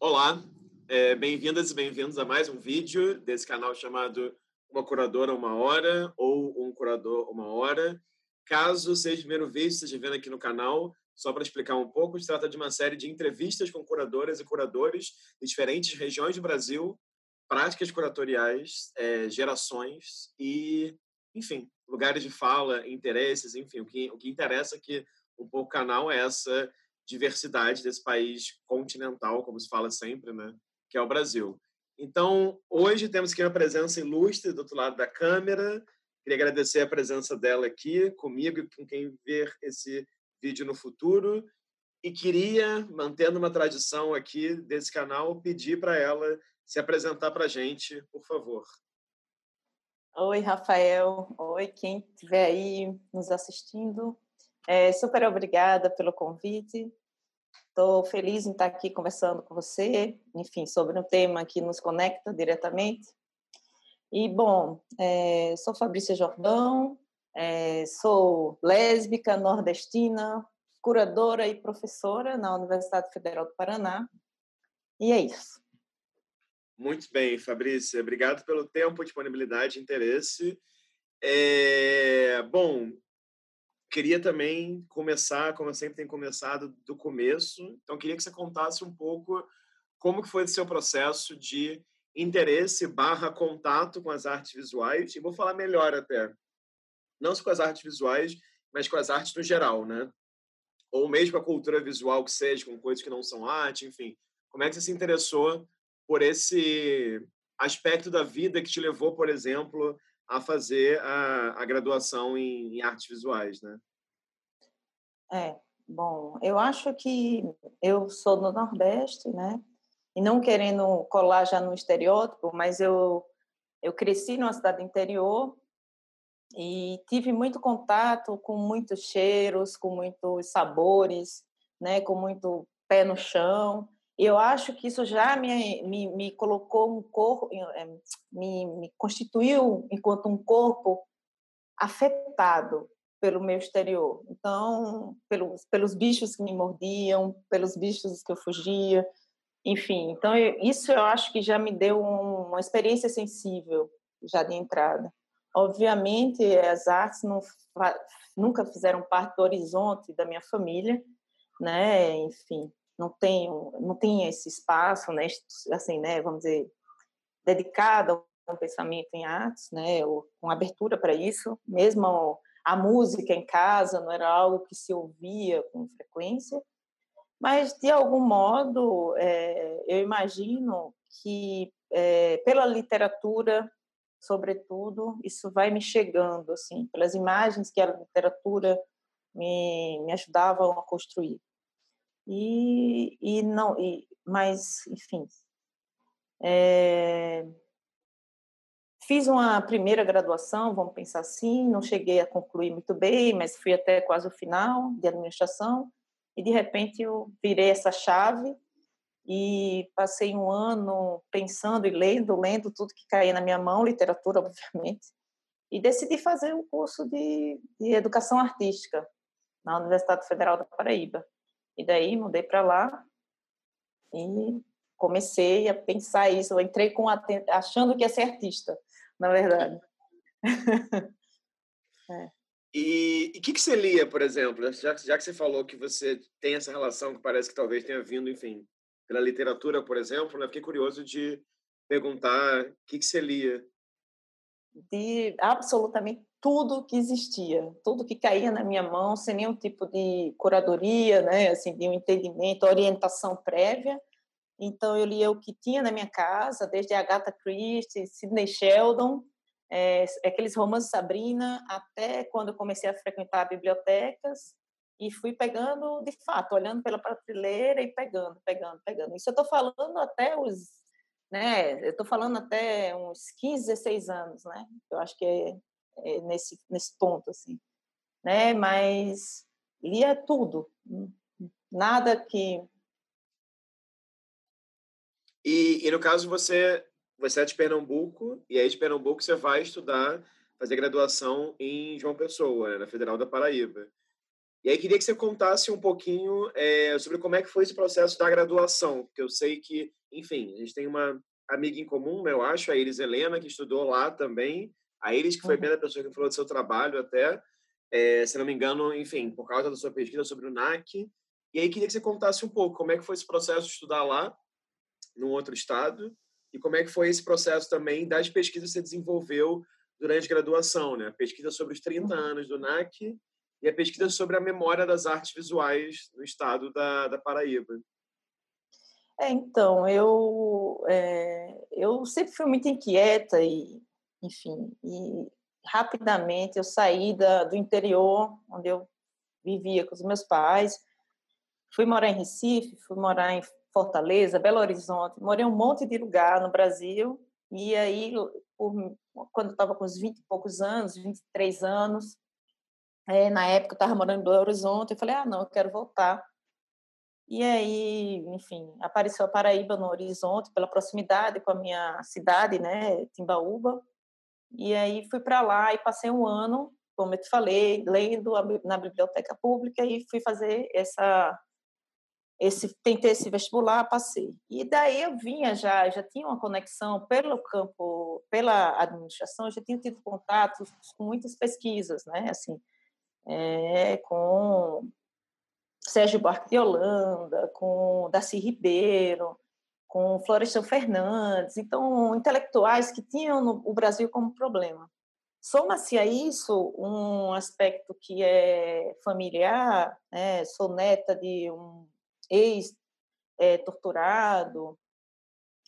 Olá, é, bem-vindas e bem-vindos a mais um vídeo desse canal chamado Uma Curadora Uma Hora ou Um Curador Uma Hora. Caso seja o primeiro vídeo, esteja vendo aqui no canal, só para explicar um pouco, se trata de uma série de entrevistas com curadoras e curadores de diferentes regiões do Brasil, práticas curatoriais, é, gerações e, enfim, lugares de fala, interesses, enfim, o que, o que interessa aqui um pouco o canal é essa diversidade desse país continental, como se fala sempre, né? que é o Brasil. Então, hoje temos aqui uma presença ilustre do outro lado da câmera. Queria agradecer a presença dela aqui comigo e com quem ver esse vídeo no futuro. E queria, mantendo uma tradição aqui desse canal, pedir para ela se apresentar para a gente, por favor. Oi, Rafael. Oi, quem estiver aí nos assistindo. É, super obrigada pelo convite. Estou feliz em estar aqui conversando com você, enfim, sobre um tema que nos conecta diretamente. E, bom, é, sou Fabrícia Jordão, é, sou lésbica, nordestina, curadora e professora na Universidade Federal do Paraná. E é isso. Muito bem, Fabrícia. Obrigado pelo tempo, disponibilidade e interesse. É, bom, queria também começar, como eu sempre tenho começado, do começo. Então, queria que você contasse um pouco como que foi o seu processo de interesse barra contato com as artes visuais. E vou falar melhor até. Não só com as artes visuais, mas com as artes no geral, né? Ou mesmo a cultura visual que seja, com coisas que não são arte, enfim. Como é que você se interessou por esse aspecto da vida que te levou, por exemplo, a fazer a, a graduação em, em, artes visuais, né? É, bom, eu acho que eu sou do Nordeste, né? E não querendo colar já no estereótipo, mas eu eu cresci numa cidade interior e tive muito contato com muitos cheiros, com muitos sabores, né? Com muito pé no chão eu acho que isso já me, me, me colocou um corpo, eh, me, me constituiu enquanto um corpo afetado pelo meu exterior. Então, pelos, pelos bichos que me mordiam, pelos bichos que eu fugia, enfim. Então, eu, isso eu acho que já me deu um, uma experiência sensível já de entrada. Obviamente, as artes não, nunca fizeram parte do horizonte da minha família, né? Enfim, não tem não tem esse espaço, né, assim, né, vamos dizer, dedicado a um pensamento em artes, né, ou com abertura para isso, mesmo a música em casa não era algo que se ouvia com frequência, mas de algum modo é, eu imagino que é, pela literatura, sobretudo, isso vai me chegando assim, pelas imagens que a literatura me, me ajudavam a construir. E, e não, e, mas, enfim. É, fiz uma primeira graduação, vamos pensar assim, não cheguei a concluir muito bem, mas fui até quase o final de administração, e de repente eu virei essa chave e passei um ano pensando e lendo, lendo tudo que caía na minha mão, literatura, obviamente, e decidi fazer um curso de, de educação artística na Universidade Federal da Paraíba. E daí mudei para lá e comecei a pensar isso. Eu entrei com achando que ia ser artista, na verdade. é. E o que, que você lia, por exemplo? Já, já que você falou que você tem essa relação que parece que talvez tenha vindo, enfim, pela literatura, por exemplo, né? fiquei curioso de perguntar o que, que você lia. De absolutamente tudo que existia, tudo que caía na minha mão, sem nenhum tipo de curadoria, né, assim, de um entendimento, orientação prévia. Então eu lia o que tinha na minha casa, desde Agatha Christie, Sidney Sheldon, é, aqueles romances Sabrina, até quando eu comecei a frequentar bibliotecas e fui pegando, de fato, olhando pela prateleira e pegando, pegando, pegando. Isso eu estou falando até os, né, eu estou falando até uns 15, 16 anos, né? Eu acho que é, nesse, nesse ponto, assim, né? Mas lia tudo, nada que... E, e no caso, você, você é de Pernambuco, e aí de Pernambuco você vai estudar, fazer graduação em João Pessoa, né, na Federal da Paraíba. E aí queria que você contasse um pouquinho é, sobre como é que foi esse processo da graduação, porque eu sei que, enfim, a gente tem uma amiga em comum, né, eu acho, a Iris Helena, que estudou lá também, a Iris, que foi a primeira pessoa que falou do seu trabalho até, é, se não me engano, enfim, por causa da sua pesquisa sobre o NAC. E aí queria que você contasse um pouco como é que foi esse processo de estudar lá, num outro estado, e como é que foi esse processo também das pesquisas que você desenvolveu durante a graduação, né? A pesquisa sobre os 30 uhum. anos do NAC e a pesquisa sobre a memória das artes visuais no estado da, da Paraíba. É, então, eu, é, eu sempre fui muito inquieta e, enfim, e rapidamente eu saí da, do interior, onde eu vivia com os meus pais, fui morar em Recife, fui morar em Fortaleza, Belo Horizonte, morei um monte de lugar no Brasil, e aí, por, quando eu estava com uns 20 e poucos anos, 23 anos, é, na época eu estava morando em Belo Horizonte, eu falei, ah, não, eu quero voltar. E aí, enfim, apareceu a Paraíba no horizonte, pela proximidade com a minha cidade, né, Timbaúba. E aí fui para lá e passei um ano, como eu te falei, lendo na biblioteca pública e fui fazer essa esse tentei esse vestibular, passei. E daí eu vinha já, já tinha uma conexão pelo campo, pela administração, já tinha tido contatos com muitas pesquisas, né? Assim, é, com Sérgio Buarque de Holanda, com Darcy Ribeiro, com Florestan Fernandes, então intelectuais que tinham no, o Brasil como problema. Soma-se a isso um aspecto que é familiar, né? sou neta de um ex-torturado,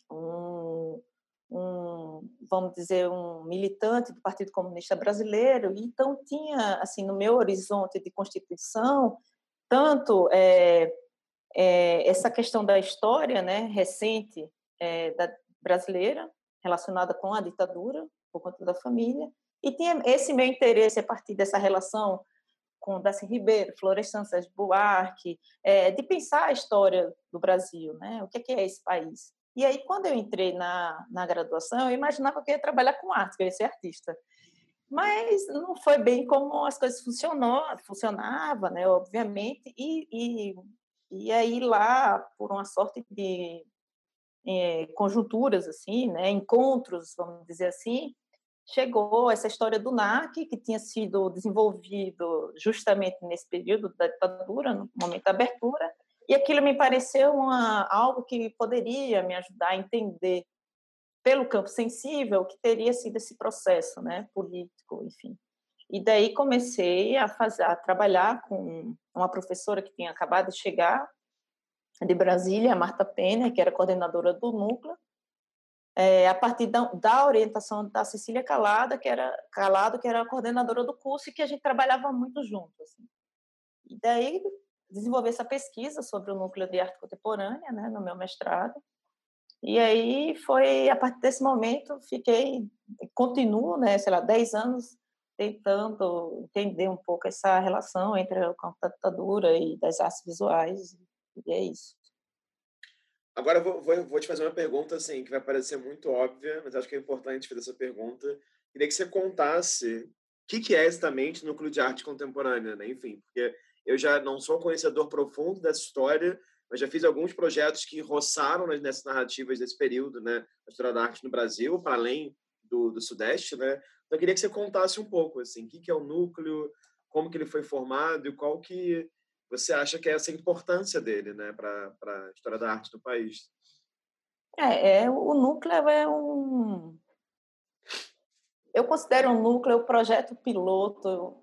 é, um, um, vamos dizer, um militante do Partido Comunista Brasileiro, então tinha, assim, no meu horizonte de constituição, tanto é, é, essa questão da história né, recente é, da brasileira, relacionada com a ditadura, por conta da família, e tinha esse meu interesse a partir dessa relação com Darcy Ribeiro, Florestan Sérgio Buarque, é, de pensar a história do Brasil, né? o que é, esse país. E aí, quando eu entrei na, na graduação, eu imaginava que eu ia trabalhar com arte, que eu ia ser artista. Mas não foi bem como as coisas funcionou, funcionava, né, obviamente, e, e, e aí lá, por uma sorte de é, conjunturas, assim, né, encontros, vamos dizer assim, chegou essa história do NAC, que tinha sido desenvolvido justamente nesse período da ditadura, no momento da abertura, e aquilo me pareceu uma, algo que poderia me ajudar a entender pelo campo sensível o que teria sido esse processo, né, político, enfim. E daí comecei a fazer, a trabalhar com uma professora que tinha acabado de chegar de Brasília, a Marta Pena, que era coordenadora do núcleo, é, a partir da, da, orientação da Cecília Calada, que era Calado, que era a coordenadora do curso e que a gente trabalhava muito junto. Assim. E daí desenvolvi essa pesquisa sobre o núcleo de arte contemporânea, né, no meu mestrado. E aí foi a partir desse momento fiquei continuo, né, sei lá, 10 anos tentando entender um pouco essa relação entre o campo da ditadura e das artes visuais. E é isso. Agora vou, vou, vou, te fazer uma pergunta assim que vai parecer muito óbvia, mas acho que é importante fazer essa pergunta. Queria que você contasse o que, que é exatamente núcleo de arte contemporânea, né? Enfim, porque eu já não sou conhecedor profundo dessa história, mas já fiz alguns projetos que roçaram nessas narrativas desse período, né? A história da arte no Brasil, para além do, do Sudeste, né? Então, eu queria que você contasse um pouco, assim, o que, que é o núcleo, como que ele foi formado e qual que você acha que é essa importância dele né, para a história da arte do país? É, é, o núcleo é um. Eu considero um núcleo o projeto piloto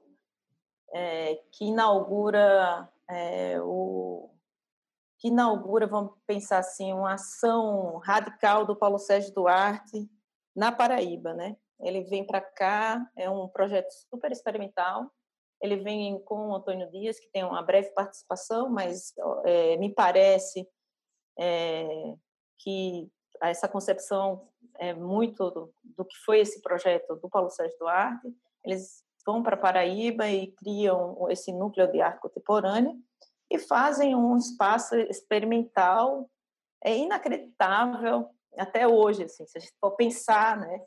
é, que inaugura é, o que inaugura, vamos pensar assim, uma ação radical do Paulo Sérgio Duarte na Paraíba, né? Ele vem para cá, é um projeto super experimental, ele vem com o Antônio Dias, que tem uma breve participação, mas é, me parece é, que essa concepção é muito do, do, que foi esse projeto do Paulo Sérgio Duarte. Eles vão para Paraíba e criam esse núcleo de arte contemporânea e fazem um espaço experimental é inacreditável até hoje, assim, se a gente for pensar, né,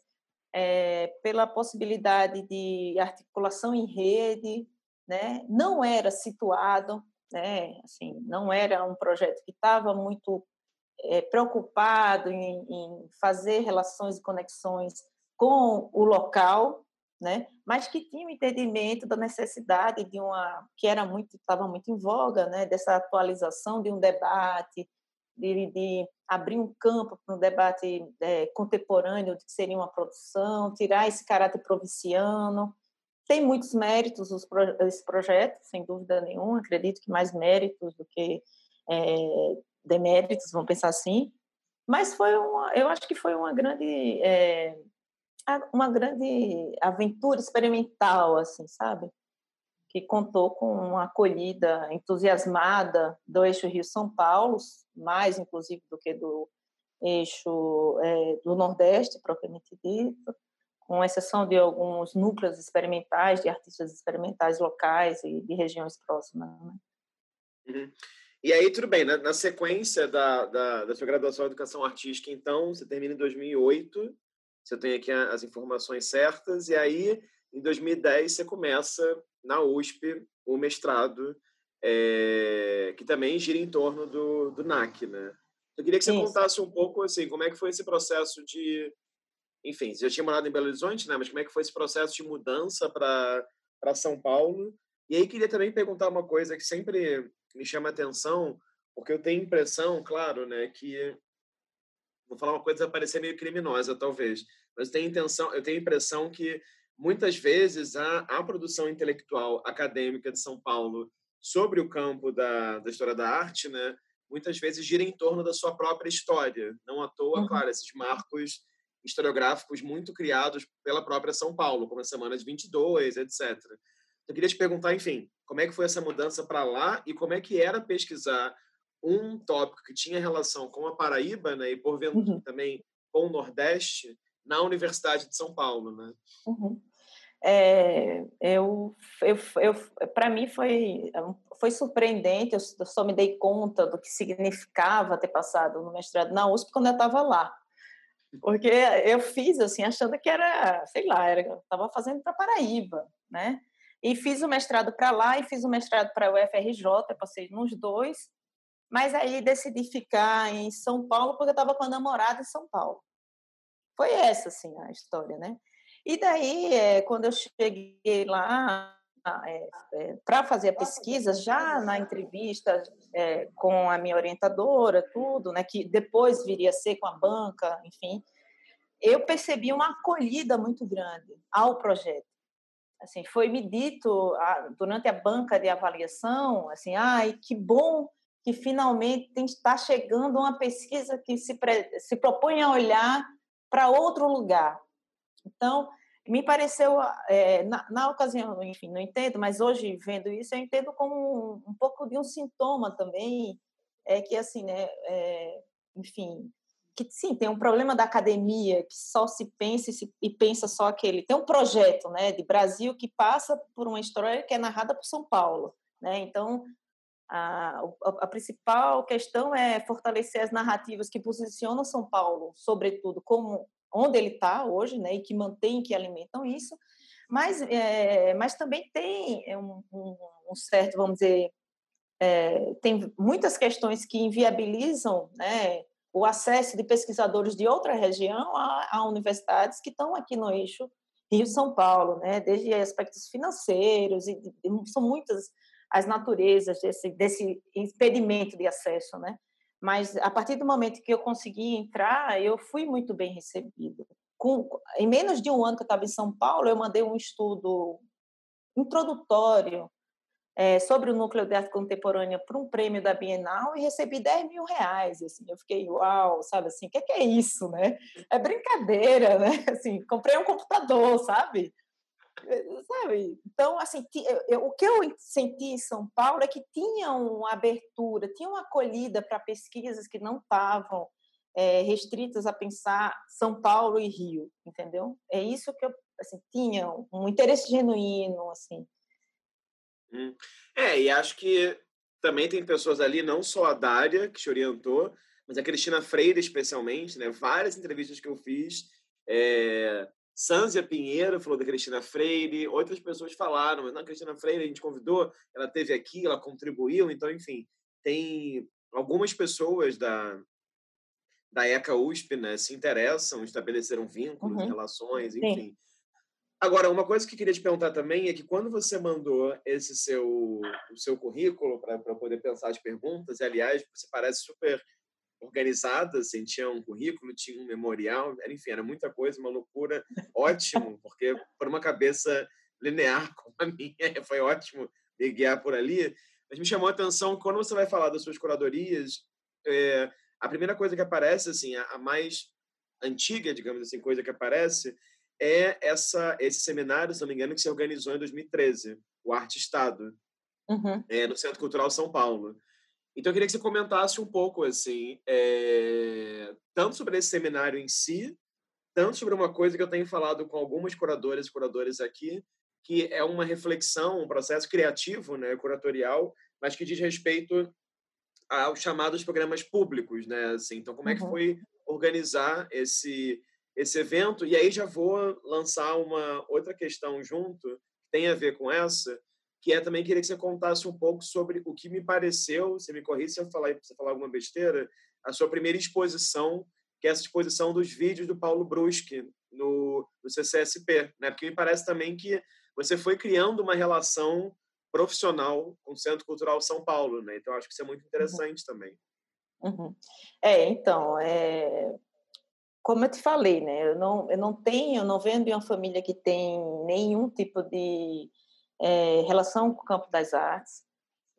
é, pela possibilidade de articulação em rede, né? Não era situado, né? Assim, não era um projeto que estava muito é, preocupado em, em fazer relações e conexões com o local, né? Mas que tinha o um entendimento da necessidade de uma que era muito estava muito em voga, né? Dessa atualização de um debate, de, de abrir um campo para um debate é, contemporâneo de que seria uma produção, tirar esse caráter provinciano. Tem muitos méritos os, esse projeto, sem dúvida nenhuma. Acredito que mais méritos do que é, deméritos, vamos pensar assim. Mas foi uma, eu acho que foi uma grande é, uma grande aventura experimental, assim, sabe? Que contou com uma acolhida entusiasmada do eixo Rio-São Paulo, mais inclusive do que do eixo é, do Nordeste, propriamente dito, com exceção de alguns núcleos experimentais, de artistas experimentais locais e de regiões próximas. Né? Uhum. E aí, tudo bem, na, na sequência da, da, da, sua graduação em Educação Artística, então, você termina em 2008, você tem aqui as informações certas, e aí, em 2010, você começa na USP o mestrado, é, que também gira em torno do, do NAC, né? Eu queria que você Isso. contasse um pouco, assim, como é que foi esse processo de... Enfim, você já tinha morado em Belo Horizonte, né? Mas como é que foi esse processo de mudança para São Paulo? E aí queria também perguntar uma coisa que sempre me chama a atenção, porque eu tenho a impressão, claro, né, que vou falar uma coisa que vai parecer meio criminosa, talvez, mas eu tenho, intenção, eu tenho a impressão que muitas vezes a, a produção intelectual acadêmica de São Paulo sobre o campo da, da história da arte, né, muitas vezes gira em torno da sua própria história. Não à toa, uhum. claro, esses marcos historiográficos muito criados pela própria São Paulo, como a Semana de 22, etc. Eu queria te perguntar, enfim, como é que foi essa mudança para lá e como é que era pesquisar um tópico que tinha relação com a Paraíba, né, e porventura uhum. também com o Nordeste, na Universidade de São Paulo, né? Uhum. É, eu, eu, eu para mim foi foi surpreendente. Eu só me dei conta do que significava ter passado no mestrado na USP quando eu estava lá, porque eu fiz assim achando que era, sei lá, era, estava fazendo para Paraíba, né? E fiz o mestrado para lá e fiz o mestrado para o UFRJ, passei nos dois. Mas aí decidi ficar em São Paulo porque eu estava com a namorada em São Paulo. Foi essa, assim, a história, né? E daí, é, quando eu cheguei lá é, é, para fazer a pesquisa, já na entrevista com a minha orientadora, tudo, né, que depois viria a ser com a banca, enfim, eu percebi uma acolhida muito grande ao projeto assim, foi me dito durante a banca de avaliação, assim, ai, que bom que finalmente está chegando uma pesquisa que se, se propõe a olhar para outro lugar. Então, me pareceu, é, na, na, ocasião, enfim, não entendo, mas hoje, vendo isso, eu entendo como um, um pouco de um sintoma também, é que, assim, né, é, enfim, que sim, tem um problema da academia que só se pensa e, se, e, pensa só aquele. Tem um projeto, né, de Brasil que passa por uma história que é narrada por São Paulo, né? Então, a, a, principal questão é fortalecer as narrativas que posicionam São Paulo, sobretudo como onde ele está hoje, né, e que mantém, que alimentam isso. Mas, é, mas também tem um, um, um certo, vamos dizer, é, tem muitas questões que inviabilizam, né, o acesso de pesquisadores de outra região a, a universidades que estão aqui no eixo Rio-São Paulo, né? desde aspectos financeiros, e, são muitas as naturezas desse, desse impedimento de acesso. Né? Mas, a partir do momento que eu consegui entrar, eu fui muito bem recebida. Com, em menos de um ano que eu estava em São Paulo, eu mandei um estudo introdutório é, sobre o núcleo de arte contemporânea para um prêmio da Bienal e recebi 10 mil reais. Assim, eu fiquei, uau, sabe assim, o que, que, é isso, né? É brincadeira, né? Assim, comprei um computador, sabe? Eh, sabe? Então, assim, eu, o que eu senti em São Paulo é que tinha uma abertura, tinha uma acolhida para pesquisas que não estavam é, restritas a pensar São Paulo e Rio, entendeu? É isso que eu assim, tinha um interesse genuíno, assim, Hum. É, e acho que também tem pessoas ali, não só a Dária, que te orientou, mas a Cristina Freire, especialmente, né? Várias entrevistas que eu fiz, é, Sânzia Pinheiro falou da Cristina Freire, outras pessoas falaram, mas não, a Cristina Freire a gente convidou, ela teve aqui, ela contribuiu, então, enfim, tem algumas pessoas da, da ECA USP né, se interessam, estabeleceram vínculos, uhum. relações, enfim. Sim. Agora, uma coisa que eu queria te perguntar também é que quando você mandou esse seu, o seu currículo para poder pensar as perguntas, e aliás, você parece super organizada, assim, tinha um currículo, tinha um memorial, era, enfim, era muita coisa, uma loucura, ótimo, porque por uma cabeça linear como a minha, foi ótimo me guiar por ali, mas me chamou a atenção quando você vai falar das suas curadorias, é, a primeira coisa que aparece, assim, a, a, mais antiga, digamos assim, coisa que aparece, é essa esse seminário, se não me engano, que se organizou em 2013, o Arte Estado, uhum. é, no Centro Cultural São Paulo. Então, eu queria que você comentasse um pouco, assim, é, tanto sobre esse seminário em si, tanto sobre uma coisa que eu tenho falado com algumas curadoras e curadores aqui, que é uma reflexão, um processo criativo, né, curatorial, mas que diz respeito aos chamados programas públicos, né? Assim, então, como é que uhum. foi organizar esse esse evento? E aí já vou lançar uma outra questão junto, que tem a ver com essa, que é também queria que você contasse um pouco sobre o que me pareceu, você me corrija se eu falar, se eu falar alguma besteira, a sua primeira exposição, que é essa exposição dos vídeos do Paulo Bruschi no, no CCSP, né? Porque me parece também que você foi criando uma relação profissional com o Centro Cultural São Paulo, né? Então acho que isso é muito uhum. interessante uhum. também. Uhum. É, então, é... como eu te falei, né? Eu não, eu não tenho, eu não venho de uma família que tem nenhum tipo de é, relação com o campo das artes,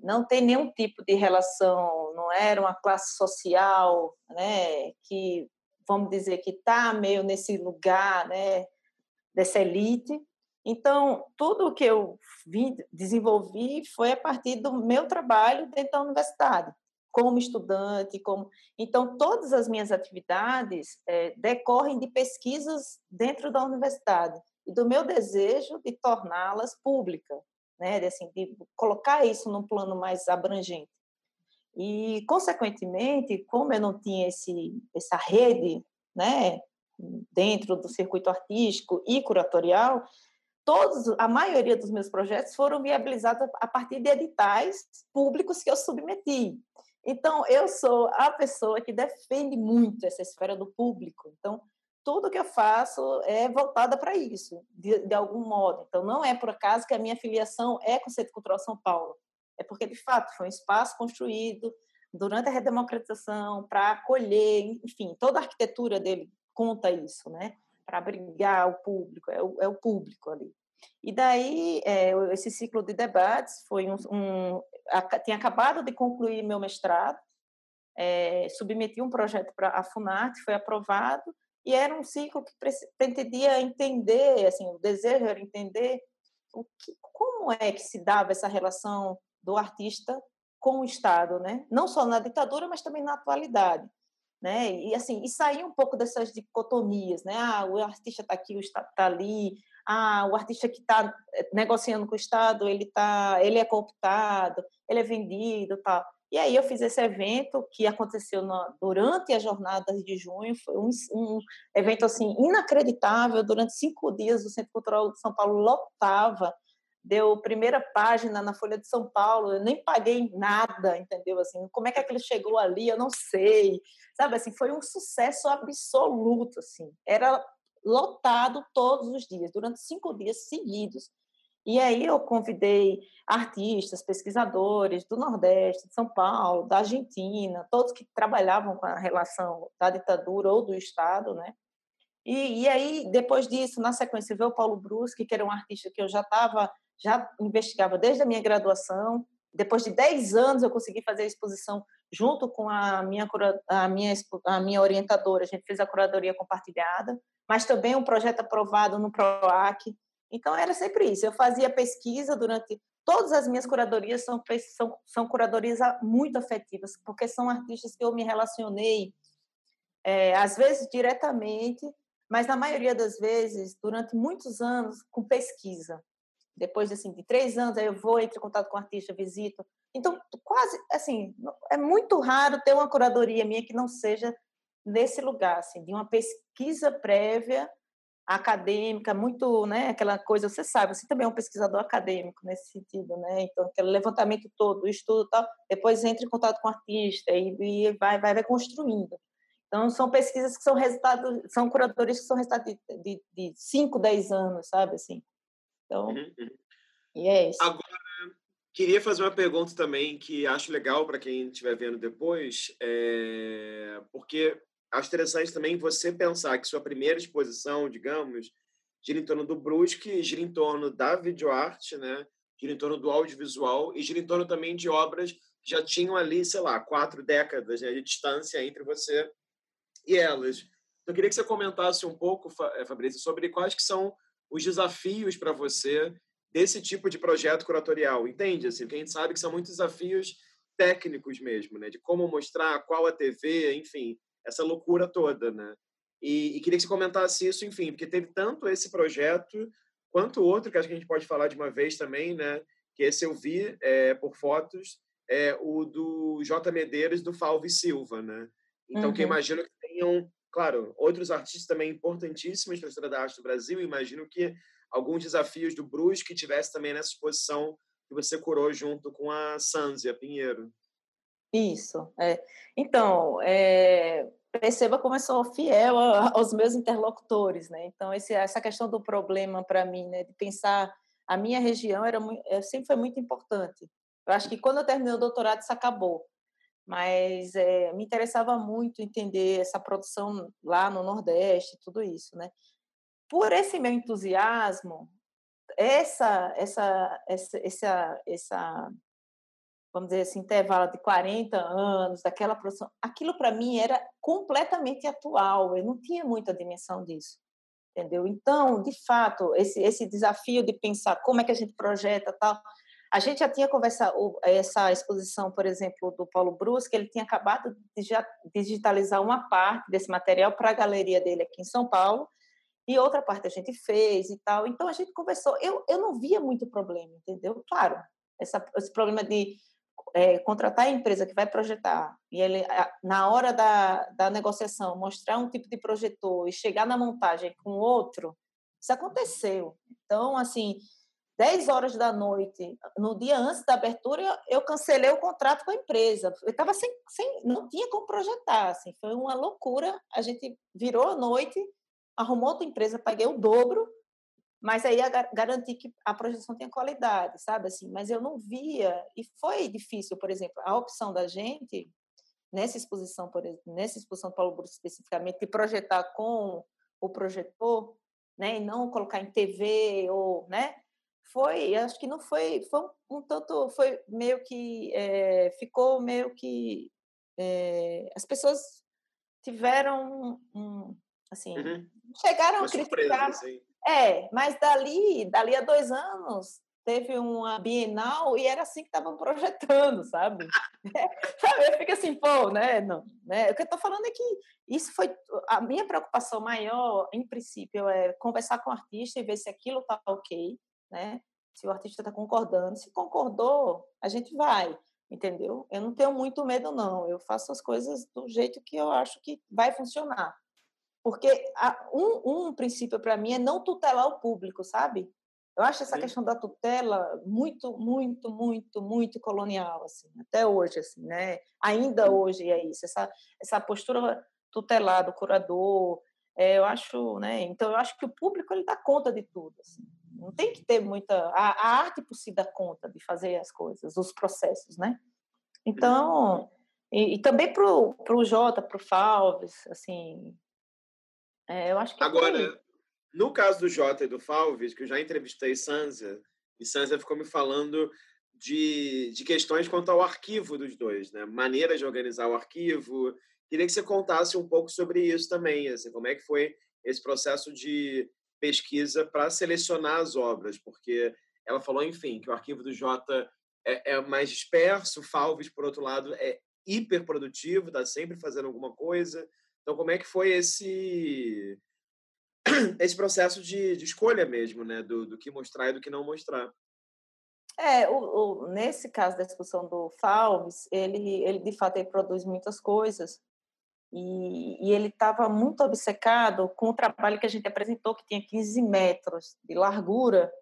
não tem nenhum tipo de relação, não era uma classe social, né, que vamos dizer que está meio nesse lugar, né, dessa elite. Então, tudo o que eu vim desenvolvi foi a partir do meu trabalho dentro da universidade, como estudante, como então todas as minhas atividades é, decorrem de pesquisas dentro da universidade e do meu desejo de torná-las públicas, né, de, assim, de colocar isso num plano mais abrangente. E, consequentemente, como eu não tinha esse, essa rede né, dentro do circuito artístico e curatorial, todos, a maioria dos meus projetos foram viabilizados a partir de editais públicos que eu submeti. Então, eu sou a pessoa que defende muito essa esfera do público. Então, tudo que eu faço é voltada para isso, de, de, algum modo. Então, não é por acaso que a minha filiação é com o Centro Cultural São Paulo. É porque, de fato, foi um espaço construído durante a redemocratização para acolher, enfim, toda a arquitetura dele conta isso, né? Para abrigar o público, é o, é o público ali. E daí, é, esse ciclo de debates foi um, um tinha acabado de concluir meu mestrado, é, submeti um projeto para a Funarte, foi aprovado, e era um ciclo que pretendia entender, assim, o desejo era entender o que, como é que se dava essa relação do artista com o Estado, né? Não só na ditadura, mas também na atualidade, né? E assim, e sair um pouco dessas dicotomias, né? Ah, o artista está aqui, o Estado está ali. Ah, o artista que está eh, negociando com o Estado, ele tá, ele é cooptado, ele é vendido, tal. E aí eu fiz esse evento que aconteceu na, durante as jornadas de junho, foi um, um, evento assim inacreditável, durante cinco dias o Centro Cultural de São Paulo lotava, deu primeira página na Folha de São Paulo, eu nem paguei nada, entendeu? Assim, como é que aquilo chegou ali, eu não sei, sabe? Assim, foi um sucesso absoluto, assim, era lotado todos os dias, durante cinco dias seguidos. E aí eu convidei artistas, pesquisadores do Nordeste, de São Paulo, da Argentina, todos que trabalhavam com a relação da ditadura ou do Estado, né? E, e aí, depois disso, na sequência, veio o Paulo Bruschi, que era um artista que eu já estava, já investigava desde a minha graduação. Depois de 10 anos, eu consegui fazer a exposição junto com a minha, a minha, a minha orientadora. A gente fez a curadoria compartilhada, mas também um projeto aprovado no PROAC, então, era sempre isso. Eu fazia pesquisa durante. Todas as minhas curadorias são, são, são curadorias muito afetivas, porque são artistas que eu me relacionei, é, às vezes diretamente, mas na maioria das vezes, durante muitos anos, com pesquisa. Depois assim, de três anos, eu vou, entro em contato com o artista, visito. Então, quase, assim, é muito raro ter uma curadoria minha que não seja nesse lugar, assim, de uma pesquisa prévia acadêmica, muito, né, aquela coisa, você sabe, você também é um pesquisador acadêmico nesse sentido, né, então aquele levantamento todo, estudo tal, depois entra em contato com o artista e, e vai, vai, vai construindo. Então, são pesquisas que são resultado, são curadores que são resultado de, de, de 5, 10 anos, sabe, assim. Então, uhum, uhum. e é isso. Agora, queria fazer uma pergunta também que acho legal para quem estiver vendo depois, é... porque acho interessante também você pensar que sua primeira exposição, digamos, gira em torno do Brusque, gira em torno da videoarte, né? gira em torno do audiovisual e gira em torno também de obras que já tinham ali, sei lá, quatro décadas né, de distância entre você e elas. Então, eu queria que você comentasse um pouco, eh, Fabrício, sobre quais que são os desafios para você desse tipo de projeto curatorial, entende? Assim, porque a gente sabe que são muitos desafios técnicos mesmo, né? De como mostrar, qual a TV, enfim, essa loucura toda, né? E, e, queria que você comentasse isso, enfim, porque teve tanto esse projeto quanto outro que acho que a gente pode falar de uma vez também, né? Que esse eu vi é, por fotos, é o do J. Medeiros do Falve Silva, né? Então, uhum. que imagino que tenham, claro, outros artistas também importantíssimos para a história da arte do Brasil. Imagino que alguns desafios do Brusque tivesse também nessa exposição que você curou junto com a Sanzia Pinheiro. Isso. É. Então, é, perceba como eu sou fiel aos meus interlocutores, né? Então, esse, essa questão do problema para mim, né, de pensar a minha região era muito, é, sempre foi muito importante. Eu acho que quando eu terminei o doutorado isso acabou, mas é, me interessava muito entender essa produção lá no Nordeste, tudo isso, né? Por esse meu entusiasmo, essa, essa, essa, essa, essa vamos dizer assim, intervalo de 40 anos, daquela produção, aquilo para mim era completamente atual, eu não tinha muita dimensão disso, entendeu? Então, de fato, esse, esse desafio de pensar como é que a gente projeta tal, a gente já tinha conversado, essa exposição, por exemplo, do Paulo Brusque, ele tinha acabado de digitalizar uma parte desse material para a galeria dele aqui em São Paulo, e outra parte a gente fez e tal. Então, a gente conversou. Eu, eu não via muito problema, entendeu? Claro, essa, esse problema de é, contratar a empresa que vai projetar e ele, na hora da, da negociação, mostrar um tipo de projetor e chegar na montagem com outro, isso aconteceu. Então, assim, 10 horas da noite, no dia antes da abertura, eu cancelei o contrato com a empresa. Eu estava sem, sem, não tinha como projetar, assim, foi uma loucura. A gente virou a noite, arrumou outra empresa, paguei o dobro mas aí a garantir que a projeção tenha qualidade, sabe assim? Mas eu não via e foi difícil, por exemplo, a opção da gente nessa exposição, por exemplo, nessa exposição do Paulo Bruce especificamente, de projetar com o projetor, né, e não colocar em TV ou, né? Foi, acho que não foi, foi um, um tanto, foi meio que é, ficou meio que é, as pessoas tiveram um, assim, uhum. chegaram Uma a criticar. Surpresa, é, mas dali, dali a dois anos, teve uma Bienal e era assim que estavam projetando, sabe? sabe? Eu fico assim, pô, né? Não, né? O que eu estou falando é que isso foi a minha preocupação maior, em princípio, é conversar com o artista e ver se aquilo está ok, né? Se o artista está concordando, se concordou, a gente vai, entendeu? Eu não tenho muito medo não. Eu faço as coisas do jeito que eu acho que vai funcionar. Porque um, um princípio para mim é não tutelar o público, sabe? Eu acho essa Sim. questão da tutela muito, muito, muito, muito colonial, assim, até hoje, assim, né? Ainda hoje é isso, essa, essa postura tutelar do curador, é, eu acho, né? Então, eu acho que o público, ele dá conta de tudo, assim. Não tem que ter muita... A, a arte por si dá conta de fazer as coisas, os processos, né? Então, e, e também para o Jota, para o Falves, assim, é, eu acho que é Agora, no caso do Jota e do Falves, que eu já entrevistei Sansa, e Sansa ficou me falando de, de questões quanto ao arquivo dos dois, né? Maneiras de organizar o arquivo. Queria que você contasse um pouco sobre isso também, assim, como é que foi esse processo de pesquisa para selecionar as obras, porque ela falou, enfim, que o arquivo do Jota é, é mais disperso, Falves, por outro lado, é hiper produtivo, está sempre fazendo alguma coisa. Então, como é que foi esse esse processo de, de escolha mesmo, né, do, do que mostrar e do que não mostrar? É, o, o, nesse caso da discussão do Falves, ele, ele de fato ele produz muitas coisas, E, e ele estava muito obcecado com o trabalho que a gente apresentou, que tinha 15 metros de largura,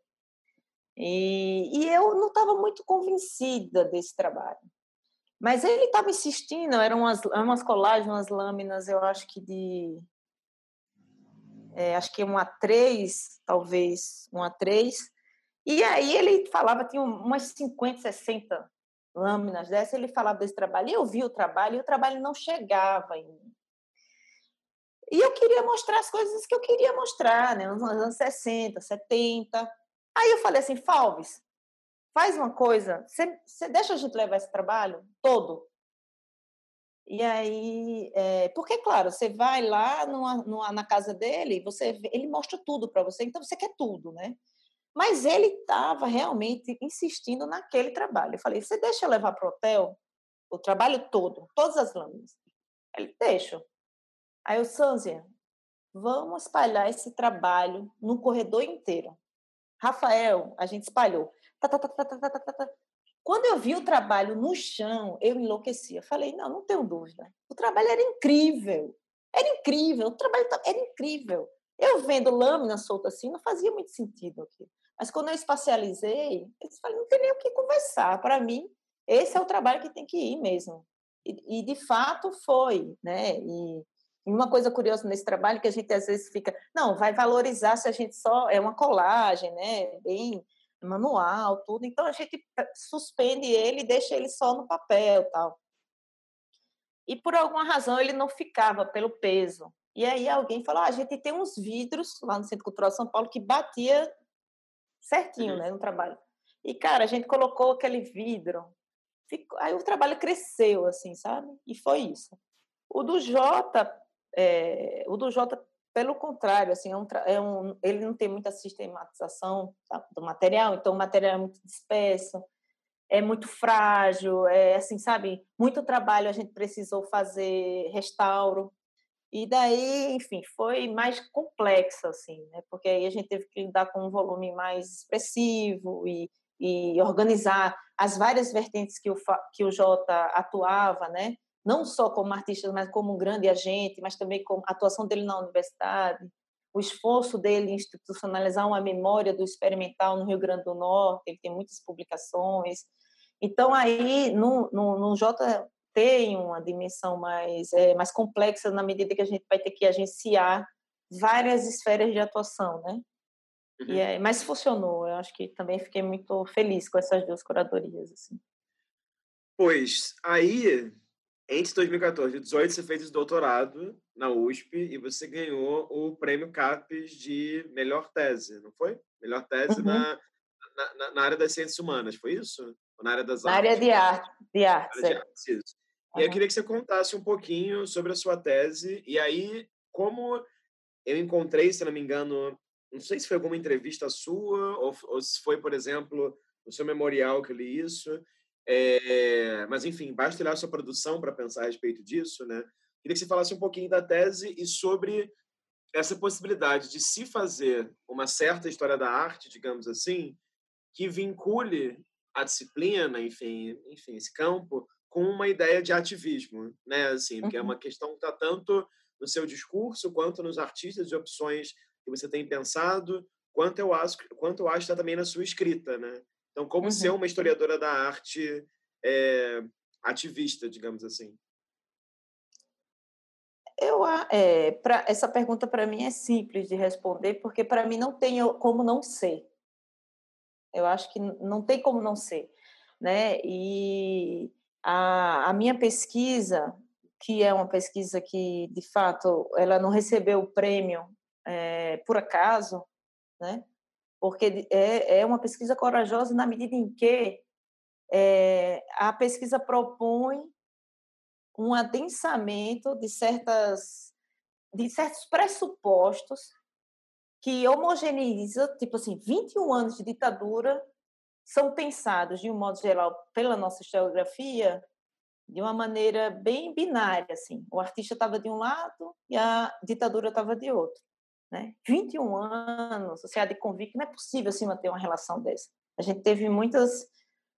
e, e eu não estava muito convencida desse trabalho. Mas ele estava insistindo, eram umas, umas colagens, umas lâminas, eu acho que de. É, acho que um A3, talvez, um A3. E aí ele falava, tinha umas 50, 60 lâminas dessa, ele falava desse trabalho, e eu vi o trabalho, e o trabalho não chegava em mim. E eu queria mostrar as coisas que eu queria mostrar, né? Nos anos 60, 70. Aí eu falei assim, Falves, faz uma coisa, você deixa a gente levar esse trabalho todo? E aí, é, porque, claro, você vai lá numa, numa, na casa dele, você ele mostra tudo para você, então você quer tudo, né? Mas ele estava realmente insistindo naquele trabalho. Eu falei, você deixa eu levar para o hotel o trabalho todo, todas as lâminas? Ele, deixa. Aí eu, Sanzia, vamos espalhar esse trabalho no corredor inteiro. Rafael, a gente espalhou. Tá, tá, tá, Quando eu vi o trabalho no chão, eu enlouquecia. Falei, não, não tenho dúvida. O trabalho era incrível. Era incrível. O trabalho era incrível. Eu vendo lâmina solta assim, não fazia muito sentido aqui. Mas quando eu espacializei, eu falei, não tem nem o que conversar. Para mim, esse é o trabalho que tem que ir mesmo. E, e de fato foi, né? E uma coisa curiosa nesse trabalho que a gente às vezes fica, não, vai valorizar se a gente só é uma colagem, né, bem manual, tudo. Então a gente suspende ele e deixa ele só no papel, tal. E por alguma razão ele não ficava pelo peso. E aí alguém falou: ah, a gente tem uns vidros lá no Centro Cultural São Paulo que batia certinho, uhum. né, no trabalho. E cara, a gente colocou aquele vidro. Ficou... Aí o trabalho cresceu, assim, sabe? E foi isso. O do Jota, é, o do Jota, pelo contrário, assim, é um, é um, ele não tem muita sistematização tá, do material, então o material é muito disperso, é muito frágil, é assim, sabe? Muito trabalho a gente precisou fazer restauro. E daí, enfim, foi mais complexo, assim, né? Porque aí a gente teve que lidar com um volume mais expressivo e, e organizar as várias vertentes que o, que o Jota atuava, né? Não só como artista, mas como um grande agente, mas também com a atuação dele na universidade, o esforço dele em institucionalizar uma memória do experimental no Rio Grande do Norte, ele tem muitas publicações. Então, aí, no, no, no J tem uma dimensão mais, é, mais complexa na medida que a gente vai ter que agenciar várias esferas de atuação, né? Uhum. E é, mas funcionou, eu acho que também fiquei muito feliz com essas duas curadorias. Assim. Pois, aí entre 2014 e 2018, você fez doutorado na USP e você ganhou o prêmio CAPES de melhor tese, não foi? Melhor tese uhum. na, na, na, área das ciências humanas, foi isso? Ou na área das na artes? área de arte. De artes, de artes isso. Uhum. E eu queria que você contasse um pouquinho sobre a sua tese e aí como eu encontrei, se não me engano, não sei se foi alguma entrevista sua ou, ou se foi, por exemplo, no seu memorial que eu li isso, é, mas, enfim, basta olhar a sua produção para pensar a respeito disso, né? Queria que você falasse um pouquinho da tese e sobre essa possibilidade de se fazer uma certa história da arte, digamos assim, que vincule a disciplina, enfim, enfim, esse campo, com uma ideia de ativismo, né? Assim, porque é uhum. uma questão que está tanto no seu discurso quanto nos artistas e opções que você tem pensado, quanto eu acho, quanto eu acho está também na sua escrita, né? Então, como uhum. ser uma historiadora da arte é, ativista, digamos assim? Eu, é, pra, essa pergunta para mim é simples de responder, porque para mim não tem como não ser. Eu acho que não tem como não ser. Né? E a, a minha pesquisa, que é uma pesquisa que, de fato, ela não recebeu o prêmio é, por acaso, né? Porque é, é uma pesquisa corajosa na medida em que é, a pesquisa propõe um adensamento de certas de certos pressupostos que homogeneiza, tipo assim, 21 anos de ditadura são pensados de um modo geral pela nossa historiografia de uma maneira bem binária assim. O artista estava de um lado e a ditadura estava de outro. Né? 21 anos, sociedade convicta, não é possível assim manter uma relação dessa. A gente teve muitas,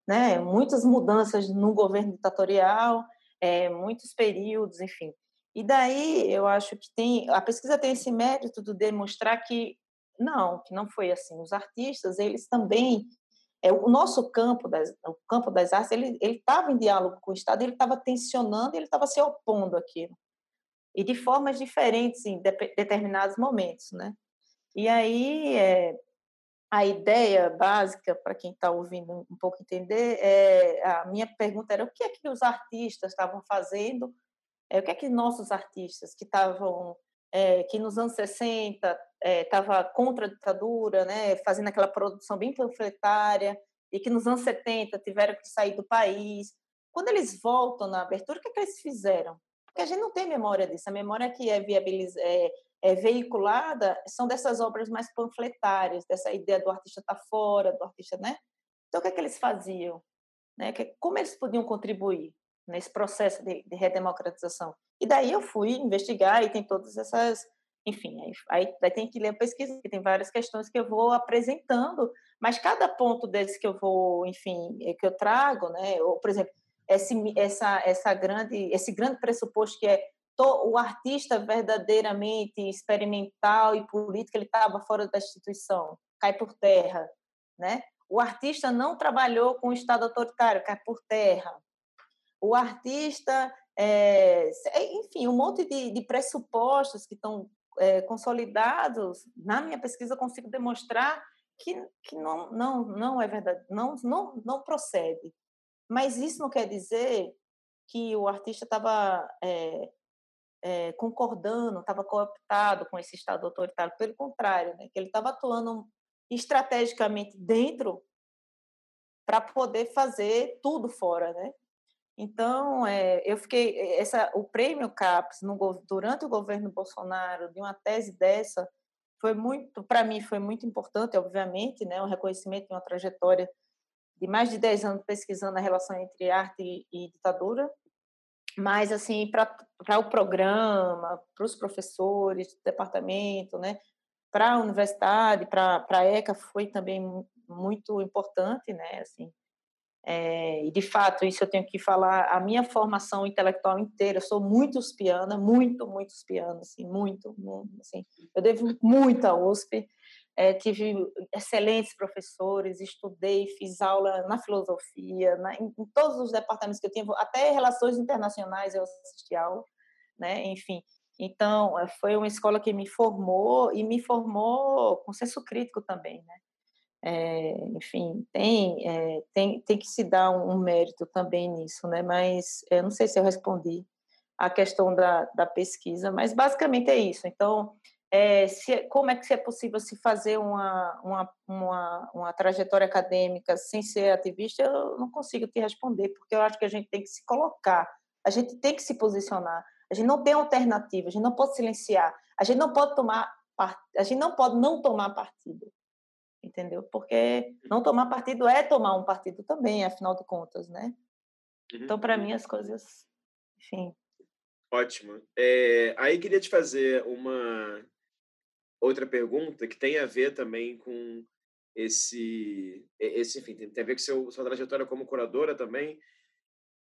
né, muitas mudanças no governo ditatorial, é, muitos períodos, enfim. E daí eu acho que tem a pesquisa tem esse mérito de demonstrar que não, que não foi assim. Os artistas, eles também é, o nosso campo das o campo das artes, ele ele estava em diálogo com o Estado, ele estava tensionando, ele estava se opondo àquilo. E de formas diferentes em de, determinados momentos, né? E aí é, a ideia básica para quem está ouvindo um pouco entender é a minha pergunta era o que é que os artistas estavam fazendo é, o que é que nossos artistas que estavam é, que nos anos 60 estava é, contra a ditadura, né, fazendo aquela produção bem panfletária, e que nos anos 70 tiveram que sair do país. Quando eles voltam na abertura, o que, é que eles fizeram? Porque a gente não tem memória disso. A memória que é, viabiliz... é, é veiculada são dessas obras mais panfletárias, dessa ideia do artista estar tá fora, do artista, né? Então, o que é que eles faziam? Né? Como eles podiam contribuir? nesse processo de, de, redemocratização. E daí eu fui investigar e tem todas essas, enfim, aí, aí tem que ler a pesquisa, que tem várias questões que eu vou apresentando, mas cada ponto desse que eu vou, enfim, é, que eu trago, né, ou, por exemplo, esse, essa, essa grande, esse grande pressuposto que é o artista verdadeiramente experimental e político, ele estava fora da instituição, cai por terra, né? O artista não trabalhou com o Estado autoritário, cai por terra o artista, é, enfim, um monte de, de pressupostos que estão é, consolidados. Na minha pesquisa, eu consigo demonstrar que, que não, não, não é verdade, não, não, não procede. Mas isso não quer dizer que o artista estava é, é, concordando, estava cooptado com esse Estado autoritário. Pelo contrário, né, que ele estava atuando estrategicamente dentro para poder fazer tudo fora, né? Então, é, eu fiquei essa o prêmio CAPES no, durante o governo Bolsonaro de uma tese dessa foi muito para mim foi muito importante, obviamente, né, um reconhecimento de uma trajetória de mais de 10 anos pesquisando a relação entre arte e, e ditadura, mas assim para o programa, para os professores do departamento, né, para a universidade, para a ECA foi também muito importante, né, assim. É, e, de fato, isso eu tenho que falar, a minha formação intelectual inteira, eu sou muito uspiana, muito, muito uspiana, assim, muito, muito assim, eu devo muito à USP, é, tive excelentes professores, estudei, fiz aula na filosofia, na, em, em, todos os departamentos que eu tinha, até relações internacionais eu assisti aula, né, enfim, então, é, foi uma escola que me formou e me formou com senso crítico também, né? É, enfim, tem, é, tem, tem que se dar um, um, mérito também nisso, né? Mas eu não sei se eu respondi a questão da, da pesquisa, mas basicamente é isso. Então, é, se, como é que é possível se fazer uma, uma, uma, uma, trajetória acadêmica sem ser ativista? Eu não consigo te responder, porque eu acho que a gente tem que se colocar, a gente tem que se posicionar, a gente não tem alternativa, a gente não pode silenciar, a gente não pode tomar a gente não pode não tomar partido entendeu? Porque não tomar partido é tomar um partido também, afinal de contas, né? Uhum. Então, para mim, as coisas, enfim. Ótimo. É, aí queria te fazer uma outra pergunta que tem a ver também com esse, esse enfim, tem a ver com seu, sua trajetória como curadora também,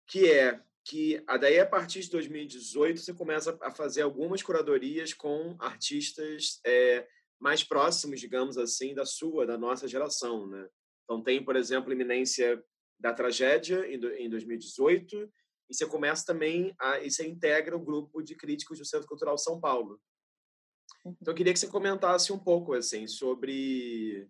que é que daí a partir de 2018 você começa a fazer algumas curadorias com artistas é, mais próximos, digamos assim, da sua, da nossa geração, né? Então tem, por exemplo, Iminência da Tragédia em 2018 e você começa também a e você integra o grupo de críticos do Centro Cultural São Paulo. Então eu queria que você comentasse um pouco assim sobre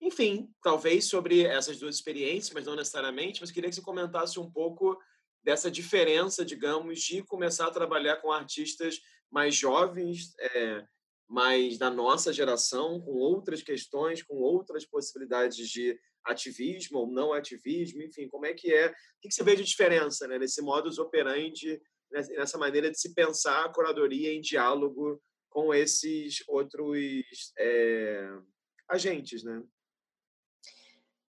enfim, talvez sobre essas duas experiências, mas não necessariamente, mas queria que você comentasse um pouco dessa diferença, digamos, de começar a trabalhar com artistas mais jovens, é, mas da nossa geração, com outras questões, com outras possibilidades de ativismo ou não ativismo, enfim, como é que é? O que você vê de diferença né, nesse modus operandi, nessa maneira de se pensar a curadoria em diálogo com esses outros é, agentes, né?